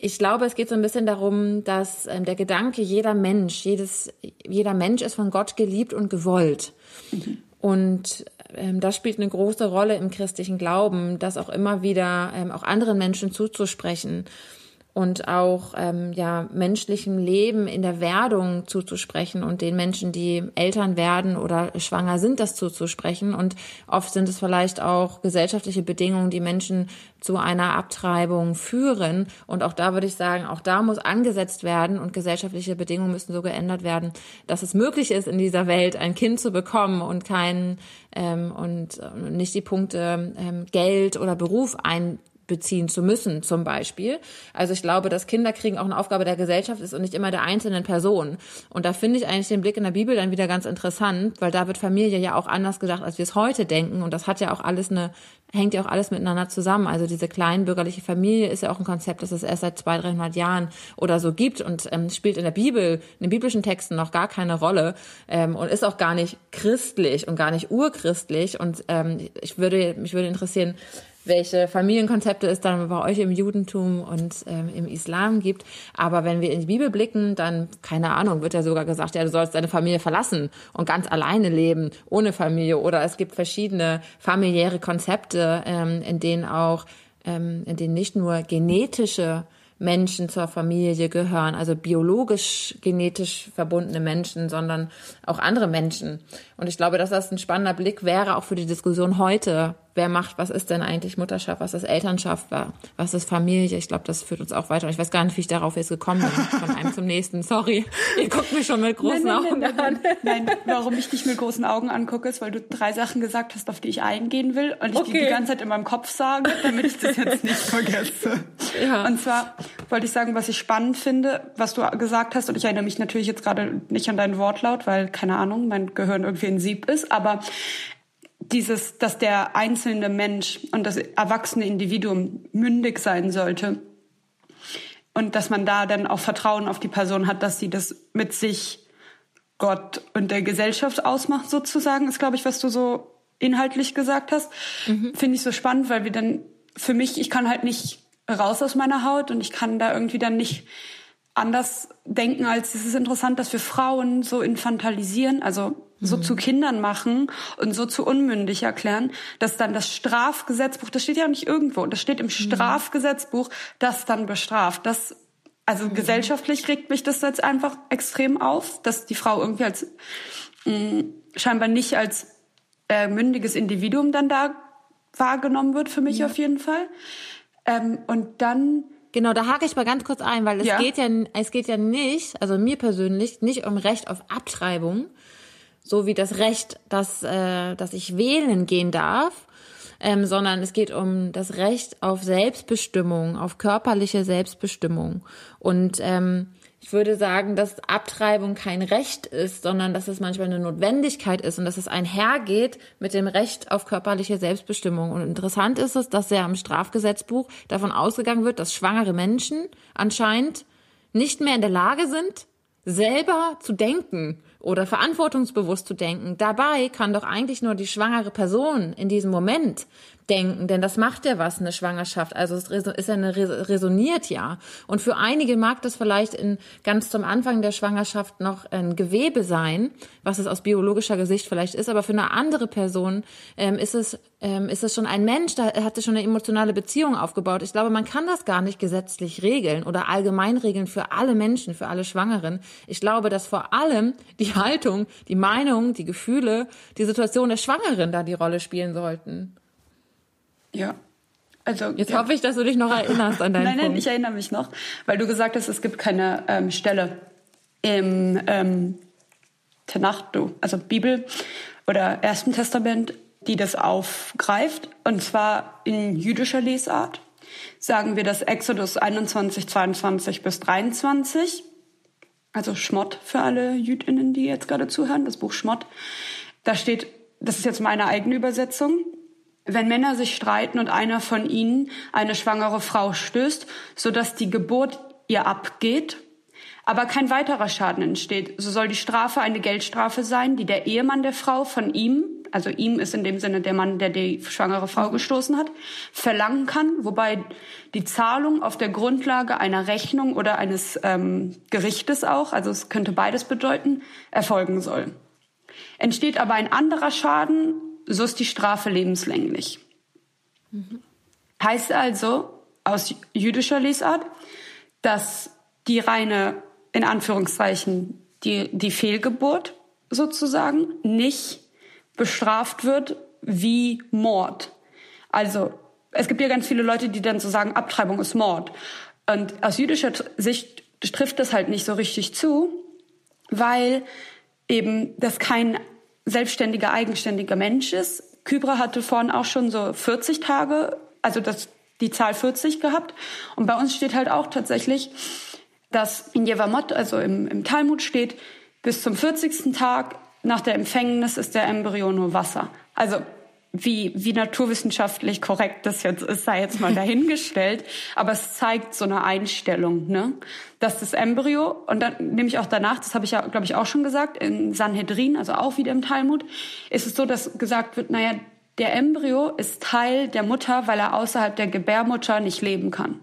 Ich glaube, es geht so ein bisschen darum, dass ähm, der Gedanke, jeder Mensch, jedes, jeder Mensch ist von Gott geliebt und gewollt. Mhm. Und ähm, das spielt eine große Rolle im christlichen Glauben, das auch immer wieder ähm, auch anderen Menschen zuzusprechen und auch ähm, ja menschlichem Leben in der Werdung zuzusprechen und den Menschen, die Eltern werden oder schwanger sind, das zuzusprechen. Und oft sind es vielleicht auch gesellschaftliche Bedingungen, die Menschen zu einer Abtreibung führen. Und auch da würde ich sagen, auch da muss angesetzt werden und gesellschaftliche Bedingungen müssen so geändert werden, dass es möglich ist, in dieser Welt ein Kind zu bekommen und kein ähm, und nicht die Punkte ähm, Geld oder Beruf ein beziehen zu müssen, zum Beispiel. Also ich glaube, dass Kinderkriegen auch eine Aufgabe der Gesellschaft ist und nicht immer der einzelnen Person. Und da finde ich eigentlich den Blick in der Bibel dann wieder ganz interessant, weil da wird Familie ja auch anders gedacht, als wir es heute denken. Und das hat ja auch alles eine, hängt ja auch alles miteinander zusammen. Also diese kleinbürgerliche Familie ist ja auch ein Konzept, das es erst seit 200, 300 Jahren oder so gibt und ähm, spielt in der Bibel, in den biblischen Texten noch gar keine Rolle ähm, und ist auch gar nicht christlich und gar nicht urchristlich. Und ähm, ich würde, mich würde interessieren, welche Familienkonzepte es dann bei euch im Judentum und ähm, im Islam gibt. Aber wenn wir in die Bibel blicken, dann, keine Ahnung, wird ja sogar gesagt, ja, du sollst deine Familie verlassen und ganz alleine leben, ohne Familie. Oder es gibt verschiedene familiäre Konzepte, ähm, in denen auch, ähm, in denen nicht nur genetische Menschen zur Familie gehören, also biologisch genetisch verbundene Menschen, sondern auch andere Menschen. Und ich glaube, dass das ein spannender Blick wäre, auch für die Diskussion heute. Wer macht, was ist denn eigentlich Mutterschaft, was ist Elternschaft, was ist Familie? Ich glaube, das führt uns auch weiter. Und ich weiß gar nicht, wie ich darauf jetzt gekommen bin, von einem zum nächsten. Sorry, ihr guckt mich schon mit großen nein, nein, Augen nein, an. Nein, warum ich dich mit großen Augen angucke, ist, weil du drei Sachen gesagt hast, auf die ich eingehen will und ich okay. die die ganze Zeit in meinem Kopf sage, damit ich das jetzt nicht vergesse. Ja. Und zwar wollte ich sagen, was ich spannend finde, was du gesagt hast, und ich erinnere mich natürlich jetzt gerade nicht an deinen Wortlaut, weil, keine Ahnung, mein Gehirn irgendwie Sieb ist, aber dieses, dass der einzelne Mensch und das erwachsene Individuum mündig sein sollte und dass man da dann auch Vertrauen auf die Person hat, dass sie das mit sich, Gott und der Gesellschaft ausmacht, sozusagen, ist, glaube ich, was du so inhaltlich gesagt hast. Mhm. Finde ich so spannend, weil wir dann, für mich, ich kann halt nicht raus aus meiner Haut und ich kann da irgendwie dann nicht anders denken, als es ist interessant, dass wir Frauen so infantilisieren, also so mhm. zu Kindern machen und so zu unmündig erklären, dass dann das Strafgesetzbuch, das steht ja nicht irgendwo, das steht im mhm. Strafgesetzbuch, das dann bestraft. Das, also mhm. gesellschaftlich regt mich das jetzt einfach extrem auf, dass die Frau irgendwie als mh, mm, scheinbar nicht als äh, mündiges Individuum dann da wahrgenommen wird, für mich ja. auf jeden Fall. Ähm, und dann Genau, da hake ich mal ganz kurz ein, weil es ja. geht ja, es geht ja nicht, also mir persönlich, nicht um Recht auf Abtreibung, so wie das Recht, dass, äh, dass ich wählen gehen darf, ähm, sondern es geht um das Recht auf Selbstbestimmung, auf körperliche Selbstbestimmung. Und ähm, ich würde sagen, dass Abtreibung kein Recht ist, sondern dass es manchmal eine Notwendigkeit ist und dass es einhergeht mit dem Recht auf körperliche Selbstbestimmung. Und interessant ist es, dass ja im Strafgesetzbuch davon ausgegangen wird, dass schwangere Menschen anscheinend nicht mehr in der Lage sind, selber zu denken oder verantwortungsbewusst zu denken. Dabei kann doch eigentlich nur die schwangere Person in diesem Moment denken, denn das macht ja was, eine Schwangerschaft. Also es ist eine resoniert ja. Und für einige mag das vielleicht in ganz zum Anfang der Schwangerschaft noch ein Gewebe sein, was es aus biologischer Gesicht vielleicht ist, aber für eine andere Person ähm, ist es ähm, ist es schon ein Mensch, da hat es schon eine emotionale Beziehung aufgebaut. Ich glaube, man kann das gar nicht gesetzlich regeln oder allgemein regeln für alle Menschen, für alle Schwangeren. Ich glaube, dass vor allem die Haltung, die Meinung, die Gefühle, die Situation der Schwangeren da die Rolle spielen sollten. Ja. Also, Jetzt ja. hoffe ich, dass du dich noch erinnerst an deinen Nein, nein, Punkt. ich erinnere mich noch, weil du gesagt hast, es gibt keine ähm, Stelle im ähm, Tanach, also Bibel oder Ersten Testament, die das aufgreift. Und zwar in jüdischer Lesart sagen wir das Exodus 21, 22 bis 23. Also Schmott für alle Jüdinnen, die jetzt gerade zuhören, das Buch Schmott. Da steht, das ist jetzt meine eigene Übersetzung, wenn Männer sich streiten und einer von ihnen eine schwangere Frau stößt, so dass die Geburt ihr abgeht, aber kein weiterer Schaden entsteht, so soll die Strafe eine Geldstrafe sein, die der Ehemann der Frau von ihm, also ihm ist in dem Sinne der Mann, der die schwangere Frau gestoßen hat, verlangen kann, wobei die Zahlung auf der Grundlage einer Rechnung oder eines ähm, Gerichtes auch, also es könnte beides bedeuten, erfolgen soll. Entsteht aber ein anderer Schaden, so ist die Strafe lebenslänglich. Mhm. Heißt also aus jüdischer Lesart, dass die reine, in Anführungszeichen, die, die Fehlgeburt sozusagen nicht bestraft wird wie Mord. Also es gibt ja ganz viele Leute, die dann so sagen, Abtreibung ist Mord. Und aus jüdischer Sicht trifft das halt nicht so richtig zu, weil eben das kein selbstständiger, eigenständiger Mensch ist. Kybra hatte vorhin auch schon so 40 Tage, also das, die Zahl 40 gehabt. Und bei uns steht halt auch tatsächlich, dass in Jevamot, also im, im Talmud steht, bis zum 40. Tag nach der Empfängnis ist der Embryo nur Wasser. Also wie, wie naturwissenschaftlich korrekt das jetzt ist, sei jetzt mal <laughs> dahingestellt. Aber es zeigt so eine Einstellung, ne? Dass das Embryo, und dann nehme ich auch danach, das habe ich ja, glaube ich, auch schon gesagt, in Sanhedrin, also auch wieder im Talmud, ist es so, dass gesagt wird, naja, der Embryo ist Teil der Mutter, weil er außerhalb der Gebärmutter nicht leben kann.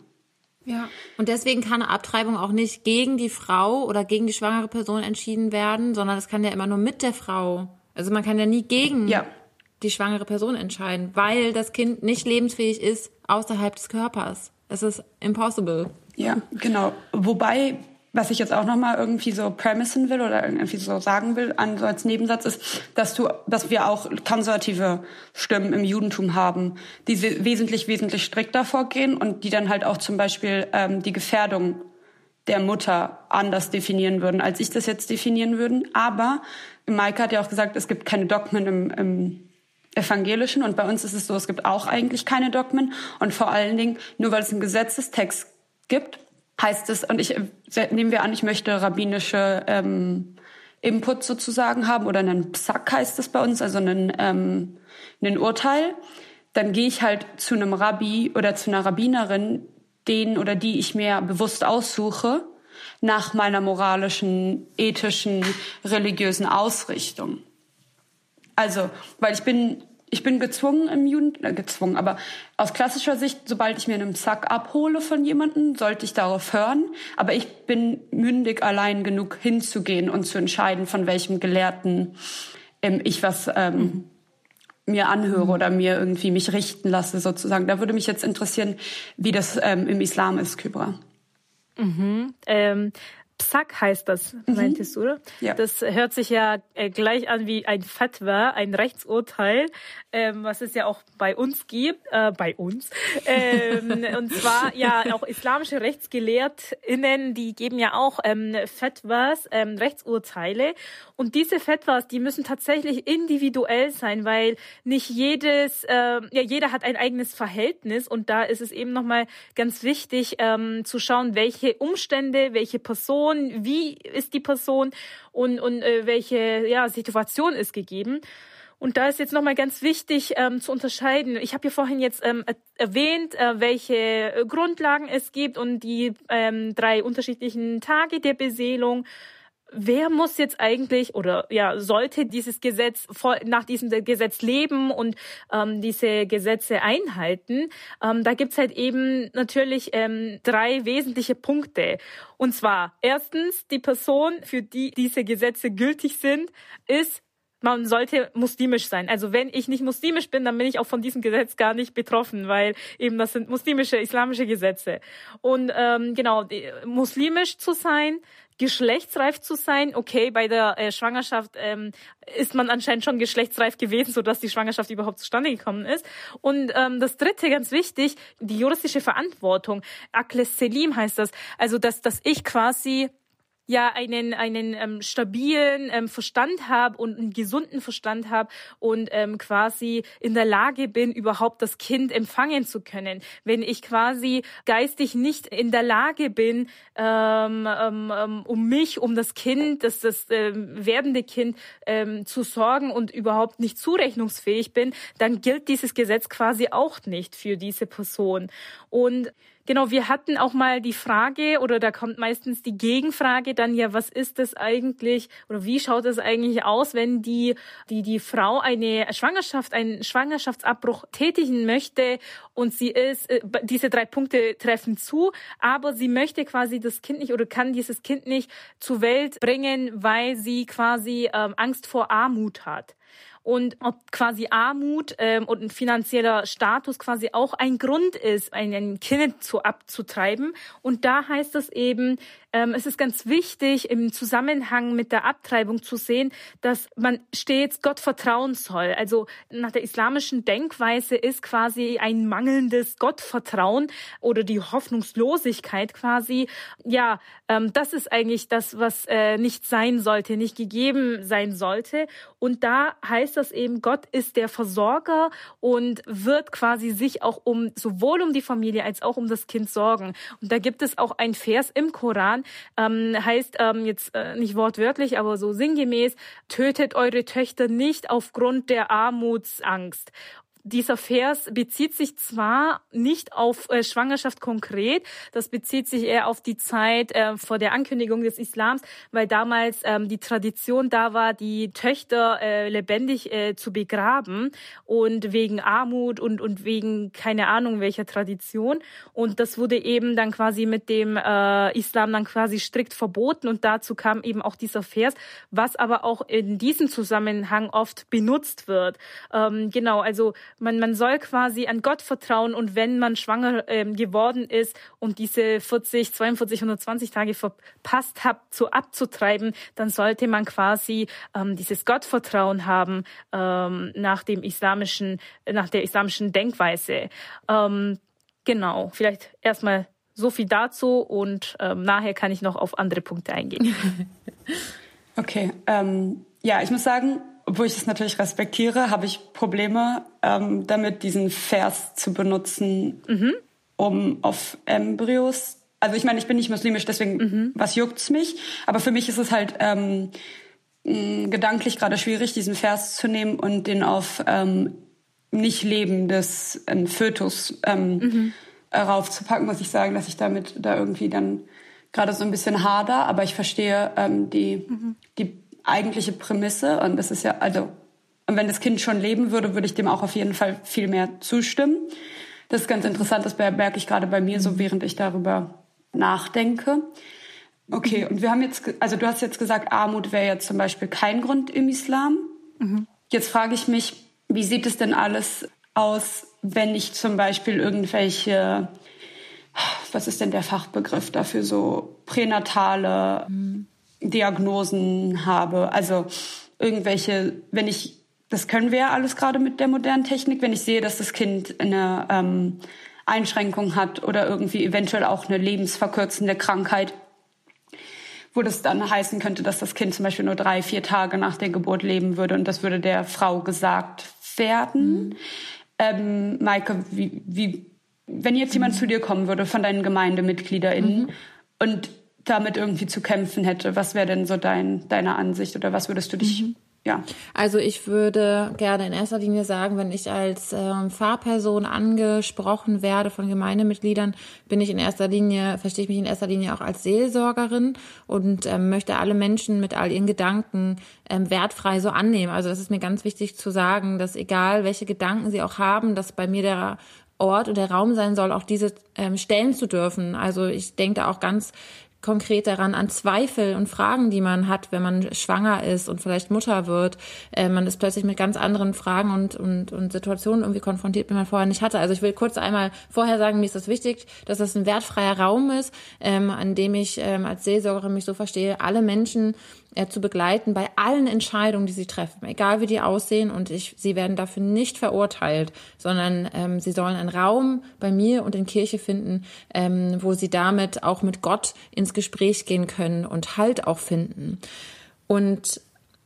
Ja. Und deswegen kann eine Abtreibung auch nicht gegen die Frau oder gegen die schwangere Person entschieden werden, sondern es kann ja immer nur mit der Frau. Also man kann ja nie gegen ja die schwangere Person entscheiden, weil das Kind nicht lebensfähig ist außerhalb des Körpers. Es ist impossible. Ja, genau. Wobei, was ich jetzt auch nochmal irgendwie so premissen will oder irgendwie so sagen will, an, so als Nebensatz ist, dass du, dass wir auch konservative Stimmen im Judentum haben, die wesentlich, wesentlich strikter vorgehen und die dann halt auch zum Beispiel ähm, die Gefährdung der Mutter anders definieren würden, als ich das jetzt definieren würden. Aber Maike hat ja auch gesagt, es gibt keine Dogmen im, im evangelischen und bei uns ist es so, es gibt auch eigentlich keine Dogmen und vor allen Dingen, nur weil es einen Gesetzestext gibt, heißt es, und ich nehmen wir an, ich möchte rabbinische ähm, Input sozusagen haben oder einen Psack heißt es bei uns, also einen, ähm, einen Urteil, dann gehe ich halt zu einem Rabbi oder zu einer Rabbinerin, den oder die ich mir bewusst aussuche, nach meiner moralischen, ethischen, religiösen Ausrichtung. Also, weil ich bin, ich bin gezwungen im Juden, äh, gezwungen, aber aus klassischer Sicht, sobald ich mir einen Sack abhole von jemandem, sollte ich darauf hören. Aber ich bin mündig allein genug hinzugehen und zu entscheiden, von welchem Gelehrten ähm, ich was ähm, mhm. mir anhöre oder mir irgendwie mich richten lasse, sozusagen. Da würde mich jetzt interessieren, wie das ähm, im Islam ist, Kybra. Mhm. Ähm, Psak heißt das, mhm. meintest du, oder? Ja. Das hört sich ja äh, gleich an wie ein Fatwa, ein Rechtsurteil, ähm, was es ja auch bei uns gibt, äh, bei uns. Ähm, <laughs> und zwar ja auch islamische RechtsgelehrtInnen, die geben ja auch ähm, Fatwas, ähm, Rechtsurteile. Und diese Fatwas, die müssen tatsächlich individuell sein, weil nicht jedes, äh, ja, jeder hat ein eigenes Verhältnis und da ist es eben nochmal ganz wichtig ähm, zu schauen, welche Umstände, welche Person, wie ist die Person und, und äh, welche ja, Situation ist gegeben. Und da ist jetzt nochmal ganz wichtig ähm, zu unterscheiden. Ich habe ja vorhin jetzt ähm, erwähnt, äh, welche Grundlagen es gibt und die ähm, drei unterschiedlichen Tage der Beseelung wer muss jetzt eigentlich oder ja sollte dieses Gesetz nach diesem Gesetz leben und ähm, diese Gesetze einhalten? Ähm, da gibt's halt eben natürlich ähm, drei wesentliche Punkte. Und zwar erstens die Person, für die diese Gesetze gültig sind, ist man sollte muslimisch sein. Also wenn ich nicht muslimisch bin, dann bin ich auch von diesem Gesetz gar nicht betroffen, weil eben das sind muslimische, islamische Gesetze. Und ähm, genau, muslimisch zu sein, geschlechtsreif zu sein. Okay, bei der äh, Schwangerschaft ähm, ist man anscheinend schon geschlechtsreif gewesen, sodass die Schwangerschaft überhaupt zustande gekommen ist. Und ähm, das Dritte, ganz wichtig, die juristische Verantwortung. Akles Selim heißt das. Also, dass, dass ich quasi ja einen einen ähm, stabilen ähm, Verstand habe und einen gesunden Verstand habe und ähm, quasi in der Lage bin, überhaupt das Kind empfangen zu können. Wenn ich quasi geistig nicht in der Lage bin, ähm, ähm, ähm um mich, um das Kind, das das ähm, werdende Kind ähm, zu sorgen und überhaupt nicht zurechnungsfähig bin, dann gilt dieses Gesetz quasi auch nicht für diese Person. Und Genau, wir hatten auch mal die Frage oder da kommt meistens die Gegenfrage dann ja, was ist das eigentlich oder wie schaut es eigentlich aus, wenn die, die, die Frau eine Schwangerschaft, einen Schwangerschaftsabbruch tätigen möchte und sie ist, äh, diese drei Punkte treffen zu, aber sie möchte quasi das Kind nicht oder kann dieses Kind nicht zur Welt bringen, weil sie quasi ähm, Angst vor Armut hat und ob quasi Armut ähm, und ein finanzieller Status quasi auch ein Grund ist, ein Kind zu abzutreiben. Und da heißt es eben, ähm, es ist ganz wichtig, im Zusammenhang mit der Abtreibung zu sehen, dass man stets Gott vertrauen soll. Also nach der islamischen Denkweise ist quasi ein mangelndes Gottvertrauen oder die Hoffnungslosigkeit quasi, ja, ähm, das ist eigentlich das, was äh, nicht sein sollte, nicht gegeben sein sollte. Und da heißt das eben, Gott ist der Versorger und wird quasi sich auch um sowohl um die Familie als auch um das Kind sorgen. Und da gibt es auch ein Vers im Koran, ähm, heißt ähm, jetzt äh, nicht wortwörtlich, aber so sinngemäß, tötet eure Töchter nicht aufgrund der Armutsangst dieser Vers bezieht sich zwar nicht auf äh, Schwangerschaft konkret, das bezieht sich eher auf die Zeit äh, vor der Ankündigung des Islams, weil damals ähm, die Tradition da war, die Töchter äh, lebendig äh, zu begraben und wegen Armut und, und wegen keine Ahnung welcher Tradition. Und das wurde eben dann quasi mit dem äh, Islam dann quasi strikt verboten und dazu kam eben auch dieser Vers, was aber auch in diesem Zusammenhang oft benutzt wird. Ähm, genau, also man, man soll quasi an Gott vertrauen und wenn man schwanger ähm, geworden ist und diese 40, 42, 120 Tage verpasst hat, zu abzutreiben, dann sollte man quasi ähm, dieses Gottvertrauen haben ähm, nach dem islamischen, nach der islamischen Denkweise. Ähm, genau, vielleicht erstmal so viel dazu und ähm, nachher kann ich noch auf andere Punkte eingehen. <laughs> Okay, ähm, ja, ich muss sagen, obwohl ich es natürlich respektiere, habe ich Probleme ähm, damit, diesen Vers zu benutzen, mhm. um auf Embryos. Also ich meine, ich bin nicht muslimisch, deswegen mhm. was juckt's mich? Aber für mich ist es halt ähm, gedanklich gerade schwierig, diesen Vers zu nehmen und den auf ähm, nicht lebendes ähm, Fötus ähm, mhm. raufzupacken, muss ich sagen, dass ich damit da irgendwie dann gerade so ein bisschen hader, aber ich verstehe ähm, die, mhm. die eigentliche Prämisse. Und das ist ja, also, und wenn das Kind schon leben würde, würde ich dem auch auf jeden Fall viel mehr zustimmen. Das ist ganz interessant, das merke ich gerade bei mir so, während ich darüber nachdenke. Okay, und wir haben jetzt, also du hast jetzt gesagt, Armut wäre jetzt zum Beispiel kein Grund im Islam. Mhm. Jetzt frage ich mich, wie sieht es denn alles aus, wenn ich zum Beispiel irgendwelche, was ist denn der Fachbegriff dafür, so pränatale mhm. Diagnosen habe. Also irgendwelche, wenn ich, das können wir ja alles gerade mit der modernen Technik, wenn ich sehe, dass das Kind eine ähm, Einschränkung hat oder irgendwie eventuell auch eine lebensverkürzende Krankheit, wo das dann heißen könnte, dass das Kind zum Beispiel nur drei, vier Tage nach der Geburt leben würde und das würde der Frau gesagt werden. Mhm. Ähm, Maike, wie, wie, wenn jetzt jemand mhm. zu dir kommen würde von deinen GemeindemitgliederInnen mhm. und damit irgendwie zu kämpfen hätte. Was wäre denn so dein, deine Ansicht oder was würdest du dich mhm. ja. Also ich würde gerne in erster Linie sagen, wenn ich als ähm, Fahrperson angesprochen werde von Gemeindemitgliedern, bin ich in erster Linie, verstehe ich mich in erster Linie auch als Seelsorgerin und ähm, möchte alle Menschen mit all ihren Gedanken ähm, wertfrei so annehmen. Also das ist mir ganz wichtig zu sagen, dass egal welche Gedanken sie auch haben, dass bei mir der Ort und der Raum sein soll, auch diese ähm, stellen zu dürfen. Also ich denke da auch ganz konkret daran an Zweifel und Fragen, die man hat, wenn man schwanger ist und vielleicht Mutter wird. Äh, man ist plötzlich mit ganz anderen Fragen und, und, und Situationen irgendwie konfrontiert, die man vorher nicht hatte. Also ich will kurz einmal vorher sagen, mir ist das wichtig, dass das ein wertfreier Raum ist, ähm, an dem ich ähm, als Seelsorgerin mich so verstehe, alle Menschen äh, zu begleiten bei allen Entscheidungen, die sie treffen, egal wie die aussehen. Und ich, sie werden dafür nicht verurteilt, sondern ähm, sie sollen einen Raum bei mir und in Kirche finden, ähm, wo sie damit auch mit Gott ins Gespräch gehen können und Halt auch finden. Und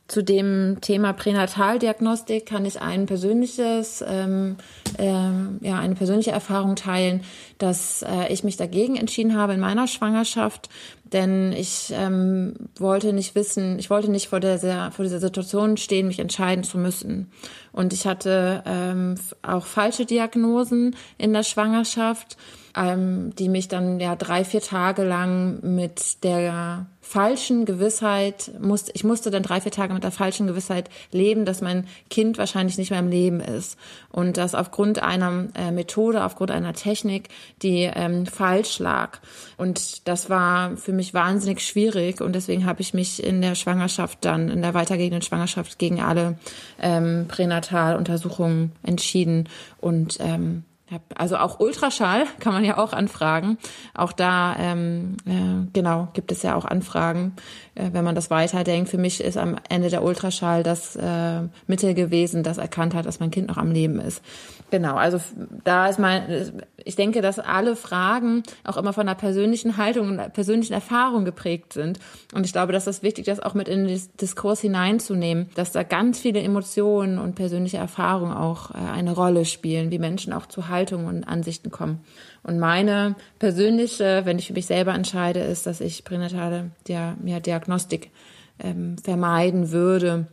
zu dem Thema Pränataldiagnostik kann ich ein persönliches, ähm, äh, ja, eine persönliche Erfahrung teilen, dass äh, ich mich dagegen entschieden habe in meiner Schwangerschaft, denn ich ähm, wollte nicht wissen, ich wollte nicht vor dieser, vor dieser Situation stehen, mich entscheiden zu müssen. Und ich hatte ähm, auch falsche Diagnosen in der Schwangerschaft ähm, die mich dann ja drei, vier Tage lang mit der falschen Gewissheit musste, ich musste dann drei, vier Tage mit der falschen Gewissheit leben, dass mein Kind wahrscheinlich nicht mehr im Leben ist. Und das aufgrund einer äh, Methode, aufgrund einer Technik, die ähm, falsch lag. Und das war für mich wahnsinnig schwierig. Und deswegen habe ich mich in der Schwangerschaft dann, in der weitergehenden Schwangerschaft gegen alle ähm, Pränataluntersuchungen entschieden und ähm, also auch Ultraschall <laughs> kann man ja auch anfragen. Auch da, ähm, äh, genau, gibt es ja auch Anfragen, äh, wenn man das weiterdenkt. Für mich ist am Ende der Ultraschall das äh, Mittel gewesen, das erkannt hat, dass mein Kind noch am Leben ist. Genau, also da ist mein, ich denke, dass alle Fragen auch immer von einer persönlichen Haltung und einer persönlichen Erfahrung geprägt sind. Und ich glaube, dass das wichtig ist, auch mit in den Diskurs hineinzunehmen, dass da ganz viele Emotionen und persönliche Erfahrungen auch äh, eine Rolle spielen, wie Menschen auch zu Haltungen und Ansichten kommen. Und meine persönliche, wenn ich für mich selber entscheide, ist, dass ich pränatale Diagnostik ähm, vermeiden würde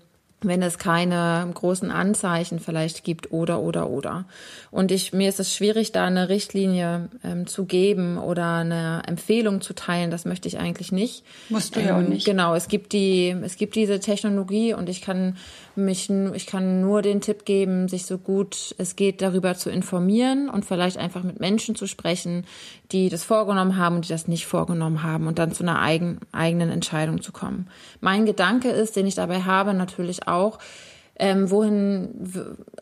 wenn es keine großen Anzeichen vielleicht gibt oder oder oder. Und ich mir ist es schwierig, da eine Richtlinie ähm, zu geben oder eine Empfehlung zu teilen. Das möchte ich eigentlich nicht. Musst du ähm, ja auch ähm, nicht. Genau, es gibt die es gibt diese Technologie und ich kann mich ich kann nur den Tipp geben, sich so gut es geht darüber zu informieren und vielleicht einfach mit Menschen zu sprechen, die das vorgenommen haben und die das nicht vorgenommen haben und dann zu einer eigen, eigenen Entscheidung zu kommen. Mein Gedanke ist, den ich dabei habe, natürlich auch, ähm, wohin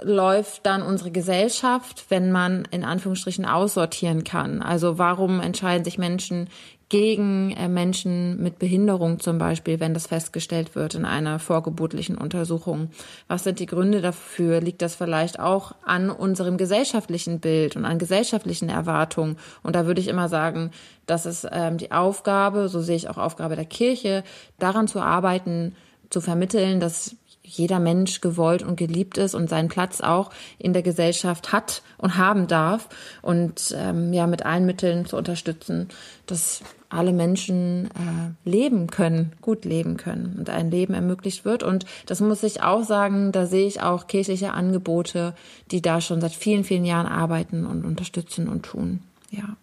läuft dann unsere Gesellschaft, wenn man in Anführungsstrichen aussortieren kann? Also warum entscheiden sich Menschen gegen äh, Menschen mit Behinderung zum Beispiel, wenn das festgestellt wird in einer vorgeburtlichen Untersuchung? Was sind die Gründe dafür? Liegt das vielleicht auch an unserem gesellschaftlichen Bild und an gesellschaftlichen Erwartungen? Und da würde ich immer sagen, das ist ähm, die Aufgabe, so sehe ich auch Aufgabe der Kirche, daran zu arbeiten, zu vermitteln, dass jeder Mensch gewollt und geliebt ist und seinen Platz auch in der Gesellschaft hat und haben darf und ähm, ja mit allen Mitteln zu unterstützen, dass alle Menschen äh, leben können, gut leben können und ein Leben ermöglicht wird. Und das muss ich auch sagen, da sehe ich auch kirchliche Angebote, die da schon seit vielen, vielen Jahren arbeiten und unterstützen und tun. Ja.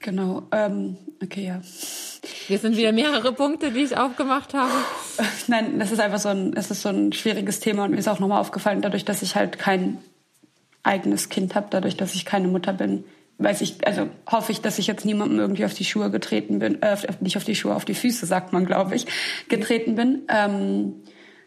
Genau, ähm, okay, ja. Hier sind wieder mehrere Punkte, die ich aufgemacht habe. <laughs> Nein, das ist einfach so ein, es ist so ein schwieriges Thema und mir ist auch nochmal aufgefallen, dadurch, dass ich halt kein eigenes Kind habe, dadurch, dass ich keine Mutter bin, weiß ich, also hoffe ich, dass ich jetzt niemandem irgendwie auf die Schuhe getreten bin, äh, nicht auf die Schuhe, auf die Füße, sagt man, glaube ich, getreten bin. Ähm,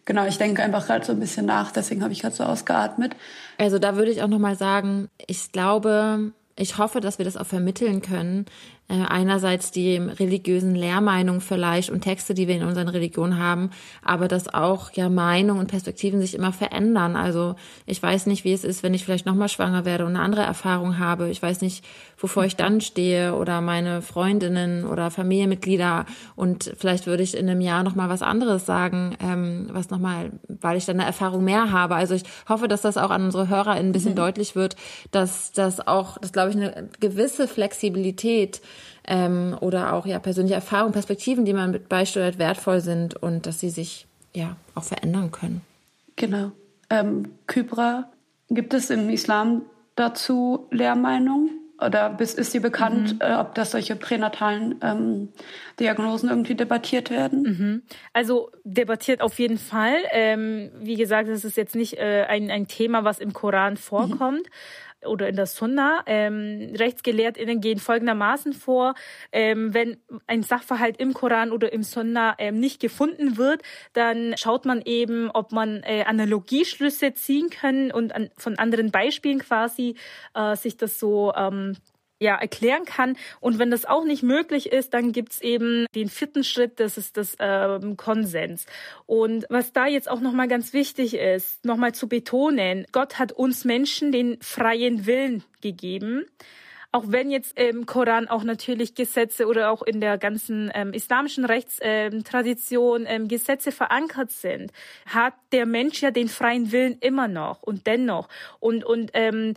genau, ich denke einfach gerade so ein bisschen nach, deswegen habe ich gerade so ausgeatmet. Also da würde ich auch nochmal sagen, ich glaube, ich hoffe, dass wir das auch vermitteln können, einerseits die religiösen Lehrmeinungen vielleicht und Texte, die wir in unseren Religionen haben, aber dass auch ja Meinungen und Perspektiven sich immer verändern. Also ich weiß nicht, wie es ist, wenn ich vielleicht nochmal schwanger werde und eine andere Erfahrung habe. Ich weiß nicht, wovor ich dann stehe oder meine Freundinnen oder Familienmitglieder und vielleicht würde ich in einem Jahr nochmal was anderes sagen, ähm, was nochmal, weil ich dann eine Erfahrung mehr habe. Also ich hoffe, dass das auch an unsere Hörer ein bisschen mhm. deutlich wird, dass das auch, das glaube ich, eine gewisse Flexibilität ähm, oder auch ja persönliche Erfahrungen, Perspektiven, die man mit beisteuert, wertvoll sind und dass sie sich ja auch verändern können. Genau. Ähm, Kybra, gibt es im Islam dazu Lehrmeinungen? Oder ist dir bekannt, mhm. äh, ob das solche pränatalen ähm, Diagnosen irgendwie debattiert werden? Mhm. Also debattiert auf jeden Fall. Ähm, wie gesagt, das ist jetzt nicht äh, ein, ein Thema, was im Koran vorkommt. Mhm oder in der Sunna. Ähm, RechtsgelehrtInnen gehen folgendermaßen vor, ähm, wenn ein Sachverhalt im Koran oder im Sunna ähm, nicht gefunden wird, dann schaut man eben, ob man äh, Analogieschlüsse ziehen können und an, von anderen Beispielen quasi äh, sich das so ähm, ja, erklären kann. Und wenn das auch nicht möglich ist, dann gibt's eben den vierten Schritt, das ist das ähm, Konsens. Und was da jetzt auch nochmal ganz wichtig ist, nochmal zu betonen, Gott hat uns Menschen den freien Willen gegeben auch wenn jetzt im Koran auch natürlich Gesetze oder auch in der ganzen ähm, islamischen Rechtstradition ähm, Gesetze verankert sind, hat der Mensch ja den freien Willen immer noch und dennoch. Und, und ähm,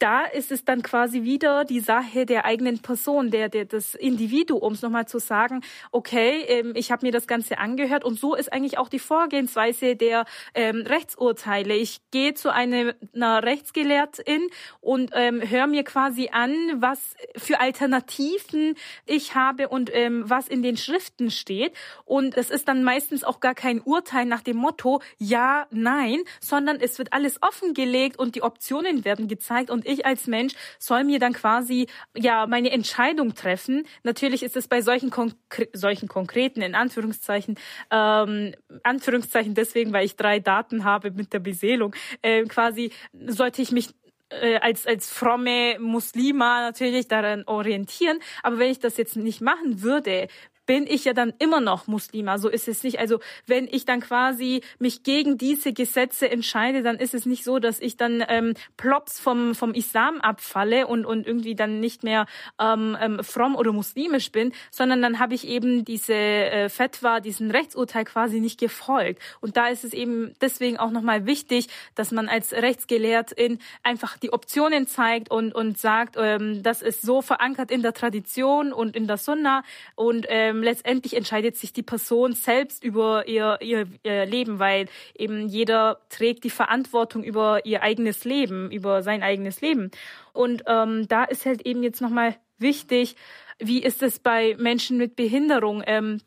da ist es dann quasi wieder die Sache der eigenen Person, der, der des Individuums, nochmal zu sagen, okay, ähm, ich habe mir das Ganze angehört und so ist eigentlich auch die Vorgehensweise der ähm, Rechtsurteile. Ich gehe zu einer, einer Rechtsgelehrtin und ähm, höre mir quasi an, was für Alternativen ich habe und ähm, was in den Schriften steht. Und es ist dann meistens auch gar kein Urteil nach dem Motto ja, nein, sondern es wird alles offengelegt und die Optionen werden gezeigt und ich als Mensch soll mir dann quasi ja meine Entscheidung treffen. Natürlich ist es bei solchen, Konkre solchen konkreten, in Anführungszeichen, ähm, Anführungszeichen deswegen, weil ich drei Daten habe mit der Beseelung, äh, quasi sollte ich mich äh, als als fromme Muslima natürlich daran orientieren, aber wenn ich das jetzt nicht machen würde, bin ich ja dann immer noch Muslima. So ist es nicht. Also wenn ich dann quasi mich gegen diese Gesetze entscheide, dann ist es nicht so, dass ich dann ähm, plops vom, vom Islam abfalle und, und irgendwie dann nicht mehr ähm, ähm, fromm oder muslimisch bin, sondern dann habe ich eben diese äh, Fetwa, diesen Rechtsurteil quasi nicht gefolgt. Und da ist es eben deswegen auch nochmal wichtig, dass man als Rechtsgelehrtin einfach die Optionen zeigt und, und sagt, ähm, das ist so verankert in der Tradition und in der Sunna und ähm, letztendlich entscheidet sich die Person selbst über ihr, ihr, ihr Leben, weil eben jeder trägt die Verantwortung über ihr eigenes Leben, über sein eigenes Leben. Und ähm, da ist halt eben jetzt nochmal wichtig, wie ist es bei Menschen mit Behinderung? Ähm,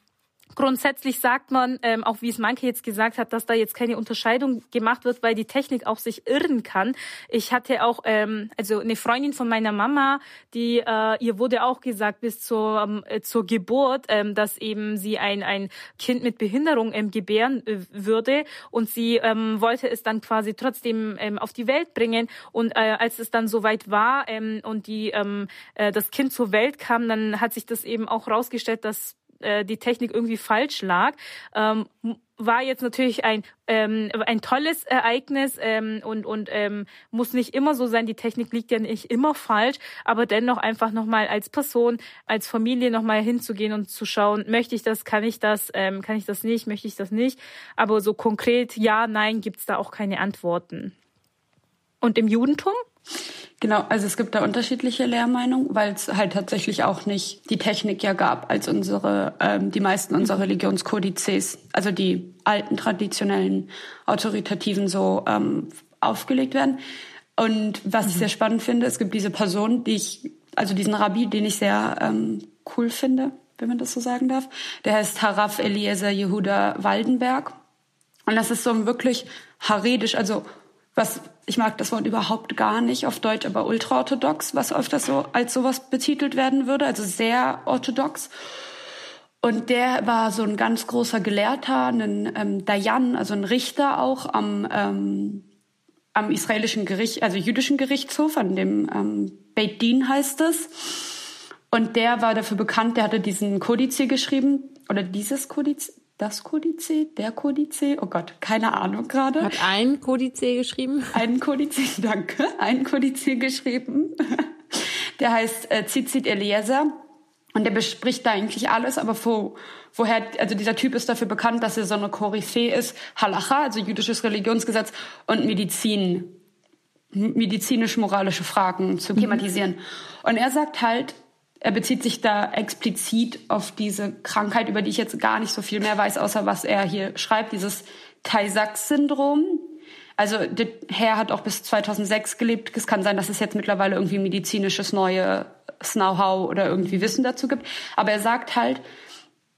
Grundsätzlich sagt man, ähm, auch wie es Manke jetzt gesagt hat, dass da jetzt keine Unterscheidung gemacht wird, weil die Technik auch sich irren kann. Ich hatte auch, ähm, also eine Freundin von meiner Mama, die äh, ihr wurde auch gesagt bis zur ähm, äh, zur Geburt, ähm, dass eben sie ein ein Kind mit Behinderung ähm, gebären äh, würde und sie ähm, wollte es dann quasi trotzdem ähm, auf die Welt bringen und äh, als es dann soweit war ähm, und die ähm, äh, das Kind zur Welt kam, dann hat sich das eben auch rausgestellt, dass äh, die Technik irgendwie falsch lag. Ähm, war jetzt natürlich ein ähm, ein tolles Ereignis ähm, und und ähm, muss nicht immer so sein. Die Technik liegt ja nicht immer falsch, aber dennoch einfach nochmal als Person, als Familie nochmal hinzugehen und zu schauen, möchte ich das, kann ich das, ähm, kann ich das nicht, möchte ich das nicht. Aber so konkret ja, nein, gibt's da auch keine Antworten. Und im Judentum? Genau, also es gibt da unterschiedliche Lehrmeinungen, weil es halt tatsächlich auch nicht die Technik ja gab, als unsere, ähm, die meisten unserer Religionskodizes, also die alten traditionellen autoritativen so ähm, aufgelegt werden. Und was mhm. ich sehr spannend finde, es gibt diese Person, die ich, also diesen Rabbi, den ich sehr ähm, cool finde, wenn man das so sagen darf. Der heißt Haraf Eliezer Yehuda Waldenberg. Und das ist so ein wirklich haredisch, also was ich mag das Wort überhaupt gar nicht auf Deutsch, aber ultraorthodox, was öfters so als sowas betitelt werden würde, also sehr orthodox. Und der war so ein ganz großer Gelehrter, ein ähm, Dayan, also ein Richter auch am, ähm, am israelischen Gericht, also jüdischen Gerichtshof, an dem ähm, Beit Din heißt es. Und der war dafür bekannt, der hatte diesen Kodiz geschrieben, oder dieses Kodiz, das Kodice, der Kodice, oh Gott, keine Ahnung gerade. Hat ein Kodice geschrieben? Ein Kodice, <laughs> danke, ein Kodice geschrieben. <laughs> Der heißt äh, Zizit Eliezer und der bespricht da eigentlich alles, aber wo, woher, also dieser Typ ist dafür bekannt, dass er so eine Koryphäe ist, Halacha, also jüdisches Religionsgesetz und Medizin, medizinisch-moralische Fragen zu thematisieren. Mhm. Und er sagt halt, er bezieht sich da explizit auf diese Krankheit, über die ich jetzt gar nicht so viel mehr weiß, außer was er hier schreibt, dieses Tay-Sachs-Syndrom. Also der Herr hat auch bis 2006 gelebt. Es kann sein, dass es jetzt mittlerweile irgendwie medizinisches neues Know-how oder irgendwie Wissen dazu gibt. Aber er sagt halt,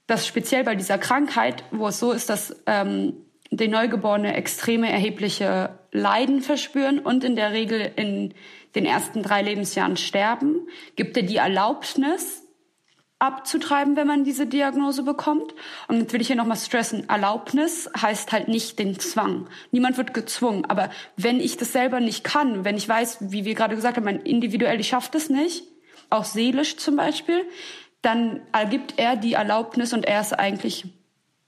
dass speziell bei dieser Krankheit, wo es so ist, dass ähm, die Neugeborene extreme erhebliche Leiden verspüren und in der Regel in den ersten drei Lebensjahren sterben, gibt er die Erlaubnis abzutreiben, wenn man diese Diagnose bekommt. Und jetzt will ich hier nochmal stressen, Erlaubnis heißt halt nicht den Zwang. Niemand wird gezwungen. Aber wenn ich das selber nicht kann, wenn ich weiß, wie wir gerade gesagt haben, individuell, ich schaffe das nicht, auch seelisch zum Beispiel, dann ergibt er die Erlaubnis und er ist eigentlich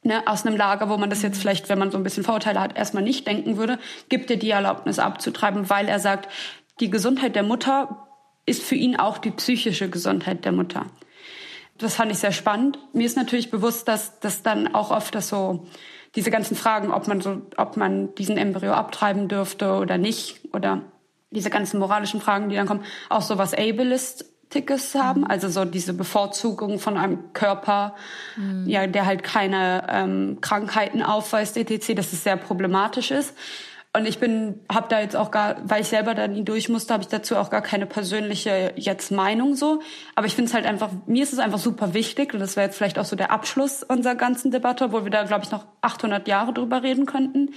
ne, aus einem Lager, wo man das jetzt vielleicht, wenn man so ein bisschen Vorurteile hat, erstmal nicht denken würde, gibt er die Erlaubnis abzutreiben, weil er sagt, die Gesundheit der Mutter ist für ihn auch die psychische Gesundheit der Mutter. Das fand ich sehr spannend. Mir ist natürlich bewusst, dass das dann auch oft das so diese ganzen Fragen, ob man so, ob man diesen Embryo abtreiben dürfte oder nicht, oder diese ganzen moralischen Fragen, die dann kommen, auch so was Ableistisches haben, also so diese Bevorzugung von einem Körper, mhm. ja, der halt keine ähm, Krankheiten aufweist, etc., dass es sehr problematisch ist. Und ich bin, habe da jetzt auch gar, weil ich selber da nie durch musste, habe ich dazu auch gar keine persönliche jetzt Meinung so. Aber ich finde es halt einfach, mir ist es einfach super wichtig und das wäre jetzt vielleicht auch so der Abschluss unserer ganzen Debatte, obwohl wir da glaube ich noch 800 Jahre drüber reden könnten.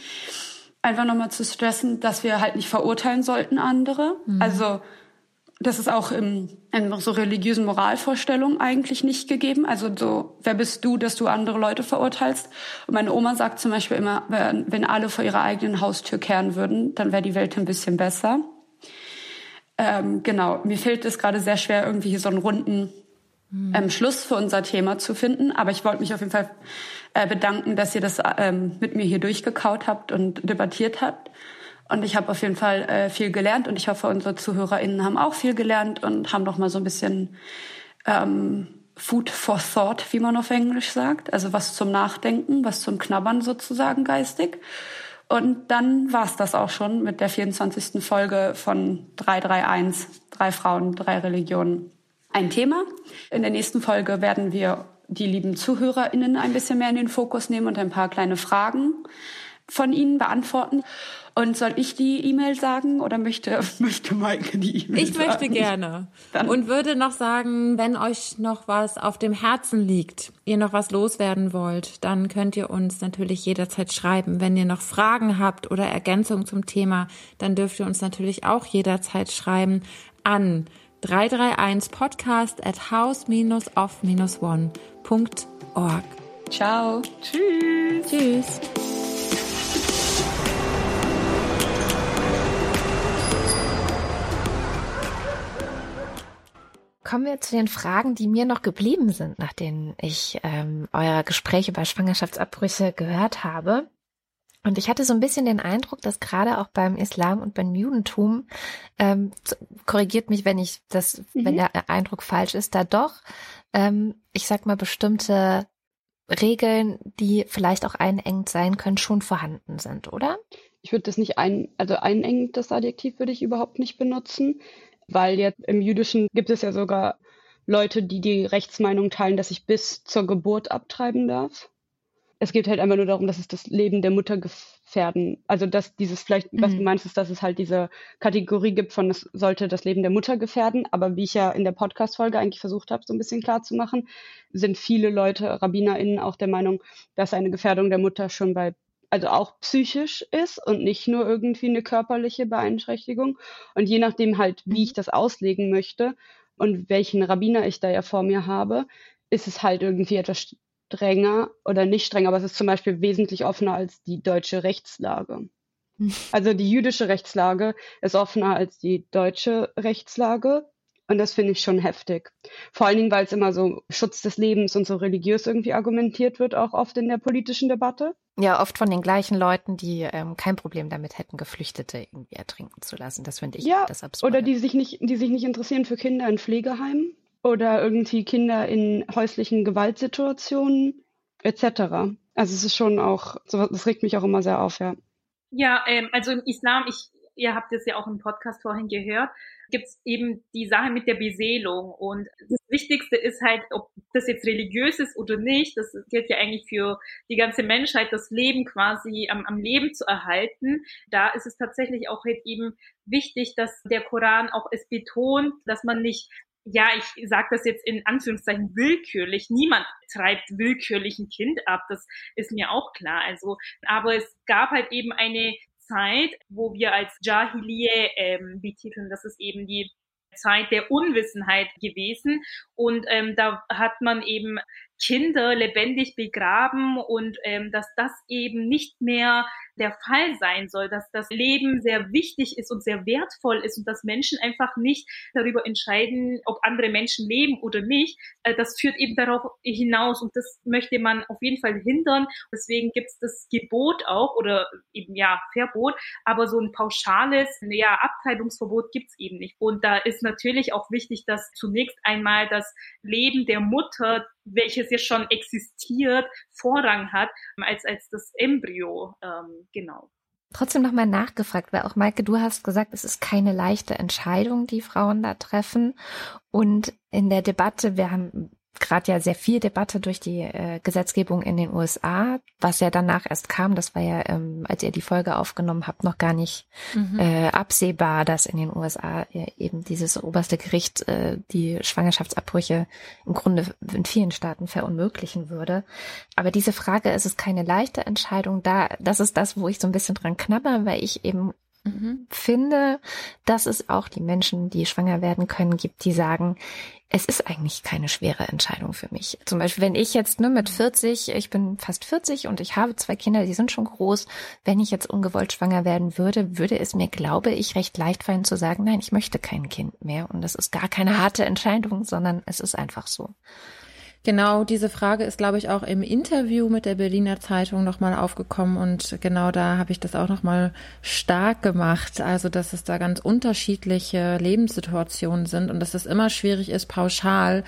Einfach nochmal zu stressen, dass wir halt nicht verurteilen sollten andere. Mhm. Also das ist auch im, in so religiösen Moralvorstellungen eigentlich nicht gegeben. Also so, wer bist du, dass du andere Leute verurteilst? Und meine Oma sagt zum Beispiel immer, wenn, alle vor ihrer eigenen Haustür kehren würden, dann wäre die Welt ein bisschen besser. Ähm, genau, mir fehlt es gerade sehr schwer, irgendwie hier so einen runden hm. ähm, Schluss für unser Thema zu finden. Aber ich wollte mich auf jeden Fall äh, bedanken, dass ihr das ähm, mit mir hier durchgekaut habt und debattiert habt. Und ich habe auf jeden Fall äh, viel gelernt und ich hoffe, unsere ZuhörerInnen haben auch viel gelernt und haben noch mal so ein bisschen ähm, Food for Thought, wie man auf Englisch sagt. Also was zum Nachdenken, was zum Knabbern sozusagen geistig. Und dann war's das auch schon mit der 24. Folge von 331, drei Frauen, drei Religionen. Ein Thema. In der nächsten Folge werden wir die lieben ZuhörerInnen ein bisschen mehr in den Fokus nehmen und ein paar kleine Fragen von Ihnen beantworten. Und soll ich die E-Mail sagen oder möchte, <laughs> möchte Maike die E-Mail Ich sagen? möchte gerne. Dann. Und würde noch sagen, wenn euch noch was auf dem Herzen liegt, ihr noch was loswerden wollt, dann könnt ihr uns natürlich jederzeit schreiben. Wenn ihr noch Fragen habt oder Ergänzungen zum Thema, dann dürft ihr uns natürlich auch jederzeit schreiben an 331 podcast at house-off-one.org. Ciao. Tschüss. Tschüss. Kommen wir zu den Fragen, die mir noch geblieben sind, nachdem ich ähm, euer Gespräch über Schwangerschaftsabbrüche gehört habe. Und ich hatte so ein bisschen den Eindruck, dass gerade auch beim Islam und beim Judentum, ähm, korrigiert mich, wenn ich das, mhm. wenn der Eindruck falsch ist, da doch, ähm, ich sag mal, bestimmte Regeln, die vielleicht auch einengend sein können, schon vorhanden sind, oder? Ich würde das nicht ein, also einengend, das Adjektiv würde ich überhaupt nicht benutzen weil jetzt im Jüdischen gibt es ja sogar Leute, die die Rechtsmeinung teilen, dass ich bis zur Geburt abtreiben darf. Es geht halt einfach nur darum, dass es das Leben der Mutter gefährden. Also dass dieses vielleicht, mhm. was du mhm. meinst, ist, dass es halt diese Kategorie gibt von, es sollte das Leben der Mutter gefährden. Aber wie ich ja in der Podcast-Folge eigentlich versucht habe, so ein bisschen klar zu machen, sind viele Leute, RabbinerInnen, auch der Meinung, dass eine Gefährdung der Mutter schon bei also auch psychisch ist und nicht nur irgendwie eine körperliche Beeinträchtigung. Und je nachdem halt, wie ich mhm. das auslegen möchte und welchen Rabbiner ich da ja vor mir habe, ist es halt irgendwie etwas strenger oder nicht strenger, aber es ist zum Beispiel wesentlich offener als die deutsche Rechtslage. Mhm. Also die jüdische Rechtslage ist offener als die deutsche Rechtslage. Und das finde ich schon heftig. Vor allen Dingen, weil es immer so Schutz des Lebens und so religiös irgendwie argumentiert wird, auch oft in der politischen Debatte. Ja, oft von den gleichen Leuten, die ähm, kein Problem damit hätten, Geflüchtete irgendwie ertrinken zu lassen. Das finde ich ja, das Absurde. Oder die sich nicht, die sich nicht interessieren für Kinder in Pflegeheimen oder irgendwie Kinder in häuslichen Gewaltsituationen etc. Also es ist schon auch, das regt mich auch immer sehr auf, ja. Ja, ähm, also im Islam, ich ihr habt es ja auch im Podcast vorhin gehört, gibt es eben die Sache mit der Beseelung. Und das Wichtigste ist halt, ob das jetzt religiös ist oder nicht, das gilt ja eigentlich für die ganze Menschheit, das Leben quasi am, am Leben zu erhalten. Da ist es tatsächlich auch halt eben wichtig, dass der Koran auch es betont, dass man nicht ja, ich sage das jetzt in Anführungszeichen willkürlich. Niemand treibt willkürlich ein Kind ab, das ist mir auch klar. Also, aber es gab halt eben eine Zeit, wo wir als Jahiliye ähm, betiteln. Das ist eben die Zeit der Unwissenheit gewesen. Und ähm, da hat man eben Kinder lebendig begraben und ähm, dass das eben nicht mehr der Fall sein soll, dass das Leben sehr wichtig ist und sehr wertvoll ist und dass Menschen einfach nicht darüber entscheiden, ob andere Menschen leben oder nicht. Äh, das führt eben darauf hinaus und das möchte man auf jeden Fall hindern. Deswegen gibt es das Gebot auch oder eben ja Verbot, aber so ein pauschales ja, Abtreibungsverbot gibt es eben nicht. Und da ist natürlich auch wichtig, dass zunächst einmal das Leben der Mutter welches ja schon existiert, Vorrang hat, als, als das Embryo. Ähm, genau. Trotzdem nochmal nachgefragt, weil auch Maike, du hast gesagt, es ist keine leichte Entscheidung, die Frauen da treffen. Und in der Debatte, wir haben gerade ja sehr viel Debatte durch die äh, Gesetzgebung in den USA, was ja danach erst kam. Das war ja, ähm, als ihr die Folge aufgenommen habt, noch gar nicht mhm. äh, absehbar, dass in den USA äh, eben dieses oberste Gericht äh, die Schwangerschaftsabbrüche im Grunde in vielen Staaten verunmöglichen würde. Aber diese Frage, ist es keine leichte Entscheidung da, das ist das, wo ich so ein bisschen dran knabber, weil ich eben. Finde, dass es auch die Menschen, die schwanger werden können, gibt, die sagen, es ist eigentlich keine schwere Entscheidung für mich. Zum Beispiel, wenn ich jetzt ne, mit 40, ich bin fast 40 und ich habe zwei Kinder, die sind schon groß, wenn ich jetzt ungewollt schwanger werden würde, würde es mir, glaube ich, recht leicht fallen zu sagen, nein, ich möchte kein Kind mehr. Und das ist gar keine harte Entscheidung, sondern es ist einfach so. Genau, diese Frage ist, glaube ich, auch im Interview mit der Berliner Zeitung nochmal aufgekommen und genau da habe ich das auch nochmal stark gemacht. Also, dass es da ganz unterschiedliche Lebenssituationen sind und dass es immer schwierig ist, pauschal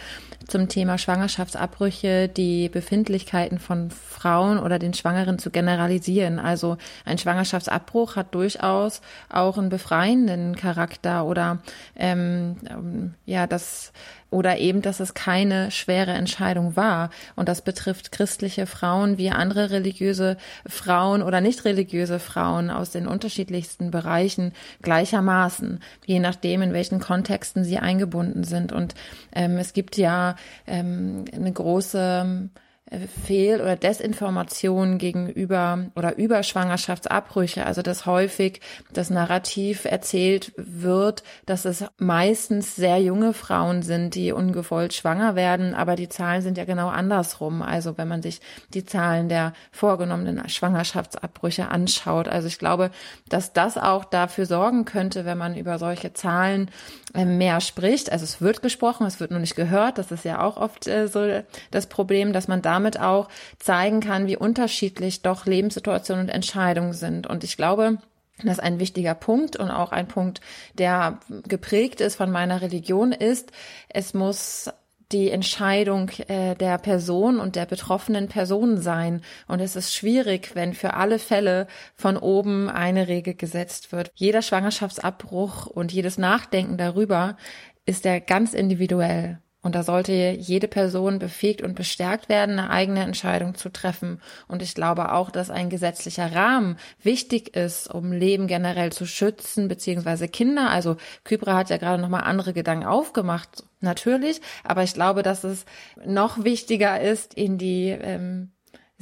zum Thema Schwangerschaftsabbrüche die Befindlichkeiten von Frauen oder den Schwangeren zu generalisieren. Also ein Schwangerschaftsabbruch hat durchaus auch einen befreienden Charakter oder ähm, ähm ja, das oder eben, dass es keine schwere Entscheidung war. Und das betrifft christliche Frauen wie andere religiöse Frauen oder nicht religiöse Frauen aus den unterschiedlichsten Bereichen gleichermaßen, je nachdem, in welchen Kontexten sie eingebunden sind. Und ähm, es gibt ja ähm, eine große Fehl- oder Desinformation gegenüber oder über Schwangerschaftsabbrüche, also dass häufig das Narrativ erzählt wird, dass es meistens sehr junge Frauen sind, die ungewollt schwanger werden, aber die Zahlen sind ja genau andersrum. Also wenn man sich die Zahlen der vorgenommenen Schwangerschaftsabbrüche anschaut. Also ich glaube, dass das auch dafür sorgen könnte, wenn man über solche Zahlen äh, mehr spricht. Also es wird gesprochen, es wird nur nicht gehört. Das ist ja auch oft äh, so das Problem, dass man damit damit auch zeigen kann, wie unterschiedlich doch Lebenssituationen und Entscheidungen sind. Und ich glaube, das ist ein wichtiger Punkt und auch ein Punkt, der geprägt ist von meiner Religion, ist, es muss die Entscheidung äh, der Person und der betroffenen Person sein. Und es ist schwierig, wenn für alle Fälle von oben eine Regel gesetzt wird. Jeder Schwangerschaftsabbruch und jedes Nachdenken darüber ist ja ganz individuell. Und da sollte jede Person befähigt und bestärkt werden, eine eigene Entscheidung zu treffen. Und ich glaube auch, dass ein gesetzlicher Rahmen wichtig ist, um Leben generell zu schützen, beziehungsweise Kinder. Also Kybra hat ja gerade nochmal andere Gedanken aufgemacht, natürlich. Aber ich glaube, dass es noch wichtiger ist, in die ähm,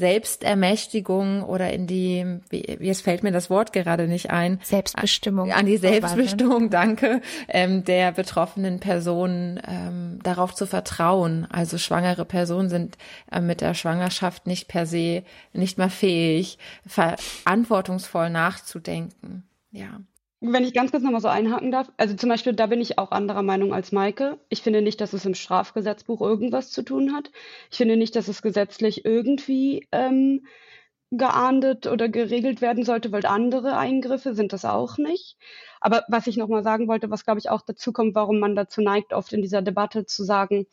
Selbstermächtigung oder in die, jetzt fällt mir das Wort gerade nicht ein. Selbstbestimmung. An die Selbstbestimmung, danke, ähm, der betroffenen Personen ähm, darauf zu vertrauen. Also schwangere Personen sind äh, mit der Schwangerschaft nicht per se nicht mehr fähig, verantwortungsvoll nachzudenken. Ja. Wenn ich ganz kurz nochmal so einhaken darf, also zum Beispiel, da bin ich auch anderer Meinung als Maike. Ich finde nicht, dass es im Strafgesetzbuch irgendwas zu tun hat. Ich finde nicht, dass es gesetzlich irgendwie ähm, geahndet oder geregelt werden sollte, weil andere Eingriffe sind das auch nicht. Aber was ich nochmal sagen wollte, was glaube ich auch dazu kommt, warum man dazu neigt, oft in dieser Debatte zu sagen,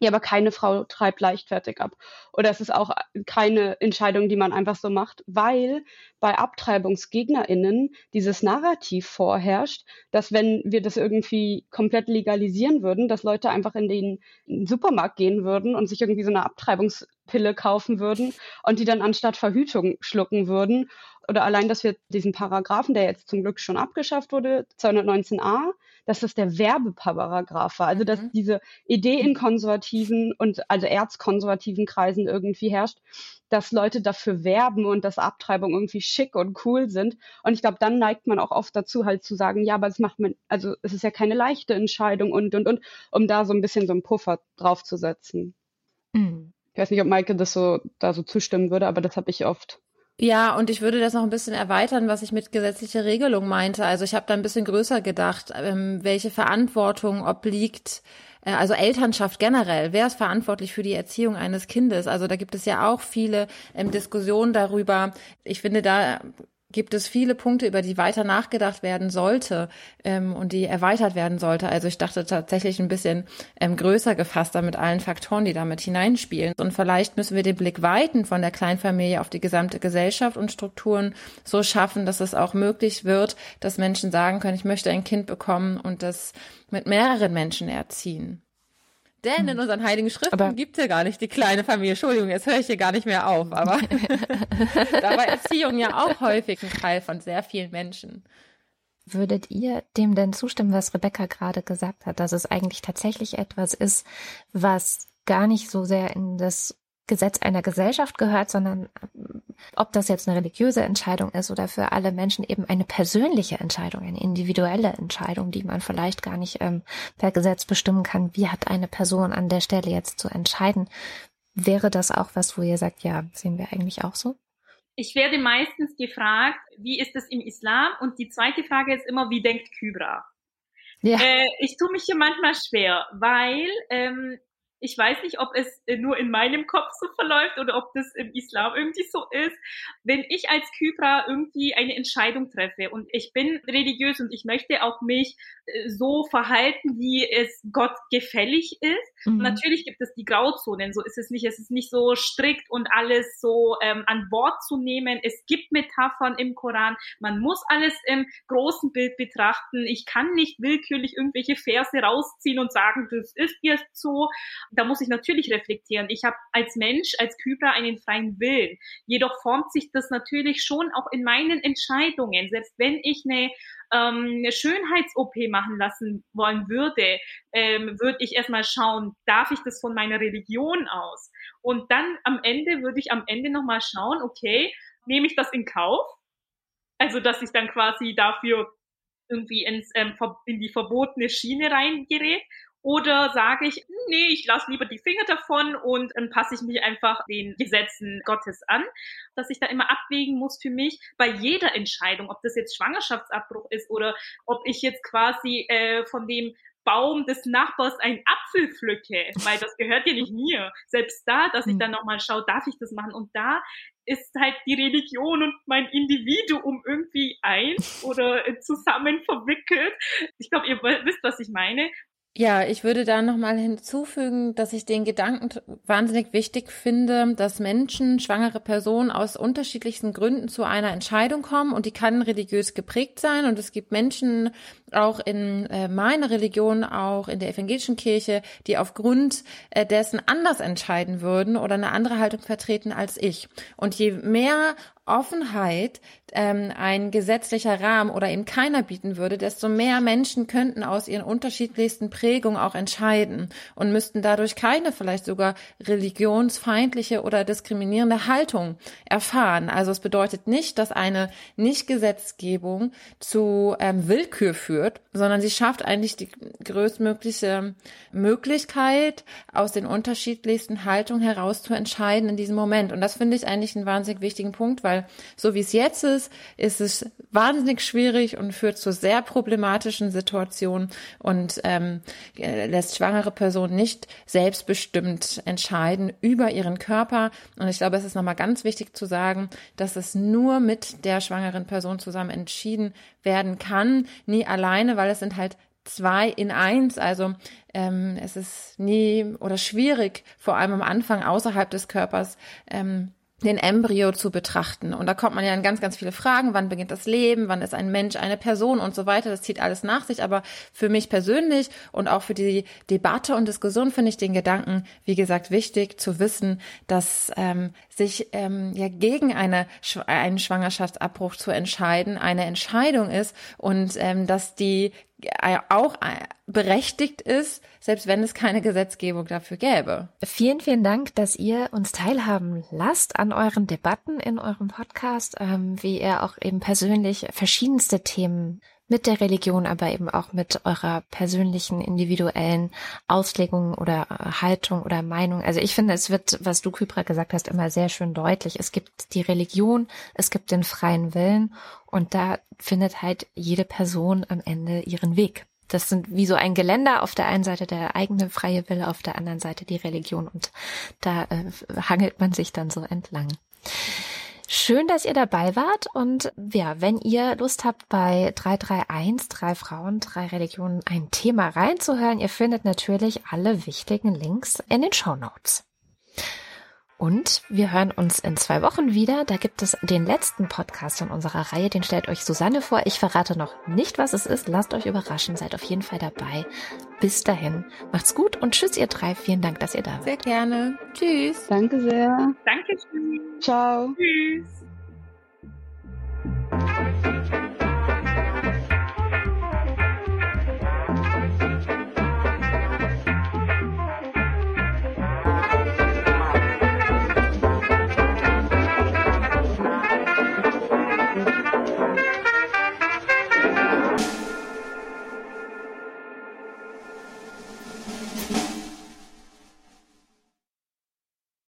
ja, aber keine Frau treibt leichtfertig ab. Oder es ist auch keine Entscheidung, die man einfach so macht, weil bei AbtreibungsgegnerInnen dieses Narrativ vorherrscht, dass wenn wir das irgendwie komplett legalisieren würden, dass Leute einfach in den, Supermarkt gehen würden und sich irgendwie so eine Abtreibungspille kaufen würden und die dann anstatt Verhütung schlucken würden. Oder allein, dass wir diesen Paragraphen, der jetzt zum Glück schon abgeschafft wurde, 219a, dass das der Werbeparagraph war. Also dass mhm. diese Idee in konservativen und also erzkonservativen Kreisen irgendwie herrscht, dass Leute dafür werben und dass Abtreibung irgendwie schick und cool sind. Und ich glaube, dann neigt man auch oft dazu, halt zu sagen, ja, aber es macht man, also es ist ja keine leichte Entscheidung und und und, um da so ein bisschen so einen Puffer draufzusetzen. Mhm. Ich weiß nicht, ob Maike das so da so zustimmen würde, aber das habe ich oft. Ja, und ich würde das noch ein bisschen erweitern, was ich mit gesetzlicher Regelung meinte. Also ich habe da ein bisschen größer gedacht, ähm, welche Verantwortung obliegt äh, also Elternschaft generell, wer ist verantwortlich für die Erziehung eines Kindes? Also da gibt es ja auch viele ähm, Diskussionen darüber. Ich finde, da gibt es viele Punkte, über die weiter nachgedacht werden sollte ähm, und die erweitert werden sollte. Also ich dachte tatsächlich ein bisschen ähm, größer gefasster mit allen Faktoren, die damit hineinspielen. Und vielleicht müssen wir den Blick weiten von der Kleinfamilie auf die gesamte Gesellschaft und Strukturen so schaffen, dass es auch möglich wird, dass Menschen sagen können, ich möchte ein Kind bekommen und das mit mehreren Menschen erziehen. Denn in hm. unseren heiligen Schriften gibt es ja gar nicht die kleine Familie. Entschuldigung, jetzt höre ich hier gar nicht mehr auf, aber <laughs> da war Erziehung ja auch häufig ein Teil von sehr vielen Menschen. Würdet ihr dem denn zustimmen, was Rebecca gerade gesagt hat, dass es eigentlich tatsächlich etwas ist, was gar nicht so sehr in das Gesetz einer Gesellschaft gehört, sondern ob das jetzt eine religiöse Entscheidung ist oder für alle Menschen eben eine persönliche Entscheidung, eine individuelle Entscheidung, die man vielleicht gar nicht ähm, per Gesetz bestimmen kann, wie hat eine Person an der Stelle jetzt zu entscheiden. Wäre das auch was, wo ihr sagt, ja, sehen wir eigentlich auch so? Ich werde meistens gefragt, wie ist es im Islam? Und die zweite Frage ist immer, wie denkt Kybra? Ja. Äh, ich tue mich hier manchmal schwer, weil ähm, ich weiß nicht, ob es äh, nur in meinem Kopf so verläuft oder ob das im Islam irgendwie so ist. Wenn ich als Kybra irgendwie eine Entscheidung treffe und ich bin religiös und ich möchte auch mich so verhalten, wie es Gott gefällig ist. Mhm. natürlich gibt es die Grauzonen, so ist es nicht. Es ist nicht so strikt und alles so ähm, an Bord zu nehmen. Es gibt Metaphern im Koran. Man muss alles im großen Bild betrachten. Ich kann nicht willkürlich irgendwelche Verse rausziehen und sagen, das ist jetzt so da muss ich natürlich reflektieren. Ich habe als Mensch, als Kybra einen freien Willen. Jedoch formt sich das natürlich schon auch in meinen Entscheidungen. Selbst wenn ich eine ähm, eine Schönheits-OP machen lassen wollen würde, ähm, würde ich erstmal schauen, darf ich das von meiner Religion aus? Und dann am Ende würde ich am Ende nochmal schauen, okay, nehme ich das in Kauf? Also, dass ich dann quasi dafür irgendwie ins, ähm, in die verbotene Schiene reingerät oder sage ich, nee, ich lasse lieber die Finger davon und dann passe ich mich einfach den Gesetzen Gottes an, dass ich da immer abwägen muss für mich bei jeder Entscheidung, ob das jetzt Schwangerschaftsabbruch ist oder ob ich jetzt quasi äh, von dem Baum des Nachbars einen Apfel pflücke, weil das gehört ja nicht mir. Selbst da, dass ich hm. dann nochmal schaue, darf ich das machen? Und da ist halt die Religion und mein Individuum irgendwie eins oder zusammen verwickelt. Ich glaube, ihr wisst, was ich meine. Ja, ich würde da nochmal hinzufügen, dass ich den Gedanken wahnsinnig wichtig finde, dass Menschen, schwangere Personen aus unterschiedlichsten Gründen zu einer Entscheidung kommen und die kann religiös geprägt sein und es gibt Menschen auch in äh, meiner Religion, auch in der evangelischen Kirche, die aufgrund äh, dessen anders entscheiden würden oder eine andere Haltung vertreten als ich. Und je mehr Offenheit ähm, ein gesetzlicher Rahmen oder eben keiner bieten würde, desto mehr Menschen könnten aus ihren unterschiedlichsten Prägungen auch entscheiden und müssten dadurch keine vielleicht sogar religionsfeindliche oder diskriminierende Haltung erfahren. Also es bedeutet nicht, dass eine Nicht-Gesetzgebung zu ähm, Willkür führt, sondern sie schafft eigentlich die größtmögliche Möglichkeit, aus den unterschiedlichsten Haltungen heraus zu entscheiden in diesem Moment. Und das finde ich eigentlich einen wahnsinnig wichtigen Punkt, weil so wie es jetzt ist, ist, es wahnsinnig schwierig und führt zu sehr problematischen Situationen und ähm, lässt schwangere Personen nicht selbstbestimmt entscheiden über ihren Körper. Und ich glaube, es ist nochmal ganz wichtig zu sagen, dass es nur mit der schwangeren Person zusammen entschieden werden kann, nie alleine, weil es sind halt zwei in eins. Also ähm, es ist nie oder schwierig, vor allem am Anfang außerhalb des Körpers, ähm, den Embryo zu betrachten. Und da kommt man ja in ganz, ganz viele Fragen. Wann beginnt das Leben? Wann ist ein Mensch eine Person und so weiter? Das zieht alles nach sich. Aber für mich persönlich und auch für die Debatte und Diskussion finde ich den Gedanken, wie gesagt, wichtig zu wissen, dass ähm, sich ähm, ja gegen eine, einen Schwangerschaftsabbruch zu entscheiden eine Entscheidung ist und ähm, dass die auch äh, berechtigt ist, selbst wenn es keine Gesetzgebung dafür gäbe. Vielen, vielen Dank, dass ihr uns teilhaben lasst an euren Debatten in eurem Podcast, ähm, wie ihr auch eben persönlich verschiedenste Themen mit der Religion, aber eben auch mit eurer persönlichen, individuellen Auslegung oder äh, Haltung oder Meinung. Also ich finde, es wird, was du, Kypra, gesagt hast, immer sehr schön deutlich. Es gibt die Religion, es gibt den freien Willen und da findet halt jede Person am Ende ihren Weg. Das sind wie so ein Geländer, auf der einen Seite der eigene freie Wille, auf der anderen Seite die Religion und da äh, hangelt man sich dann so entlang. Schön, dass ihr dabei wart und ja, wenn ihr Lust habt, bei 331, drei Frauen, drei Religionen ein Thema reinzuhören, ihr findet natürlich alle wichtigen Links in den Show Notes. Und wir hören uns in zwei Wochen wieder. Da gibt es den letzten Podcast in unserer Reihe. Den stellt euch Susanne vor. Ich verrate noch nicht, was es ist. Lasst euch überraschen. Seid auf jeden Fall dabei. Bis dahin. Macht's gut und tschüss, ihr drei. Vielen Dank, dass ihr da seid. Sehr gerne. Tschüss. Danke sehr. Dankeschön. Ciao. Tschüss.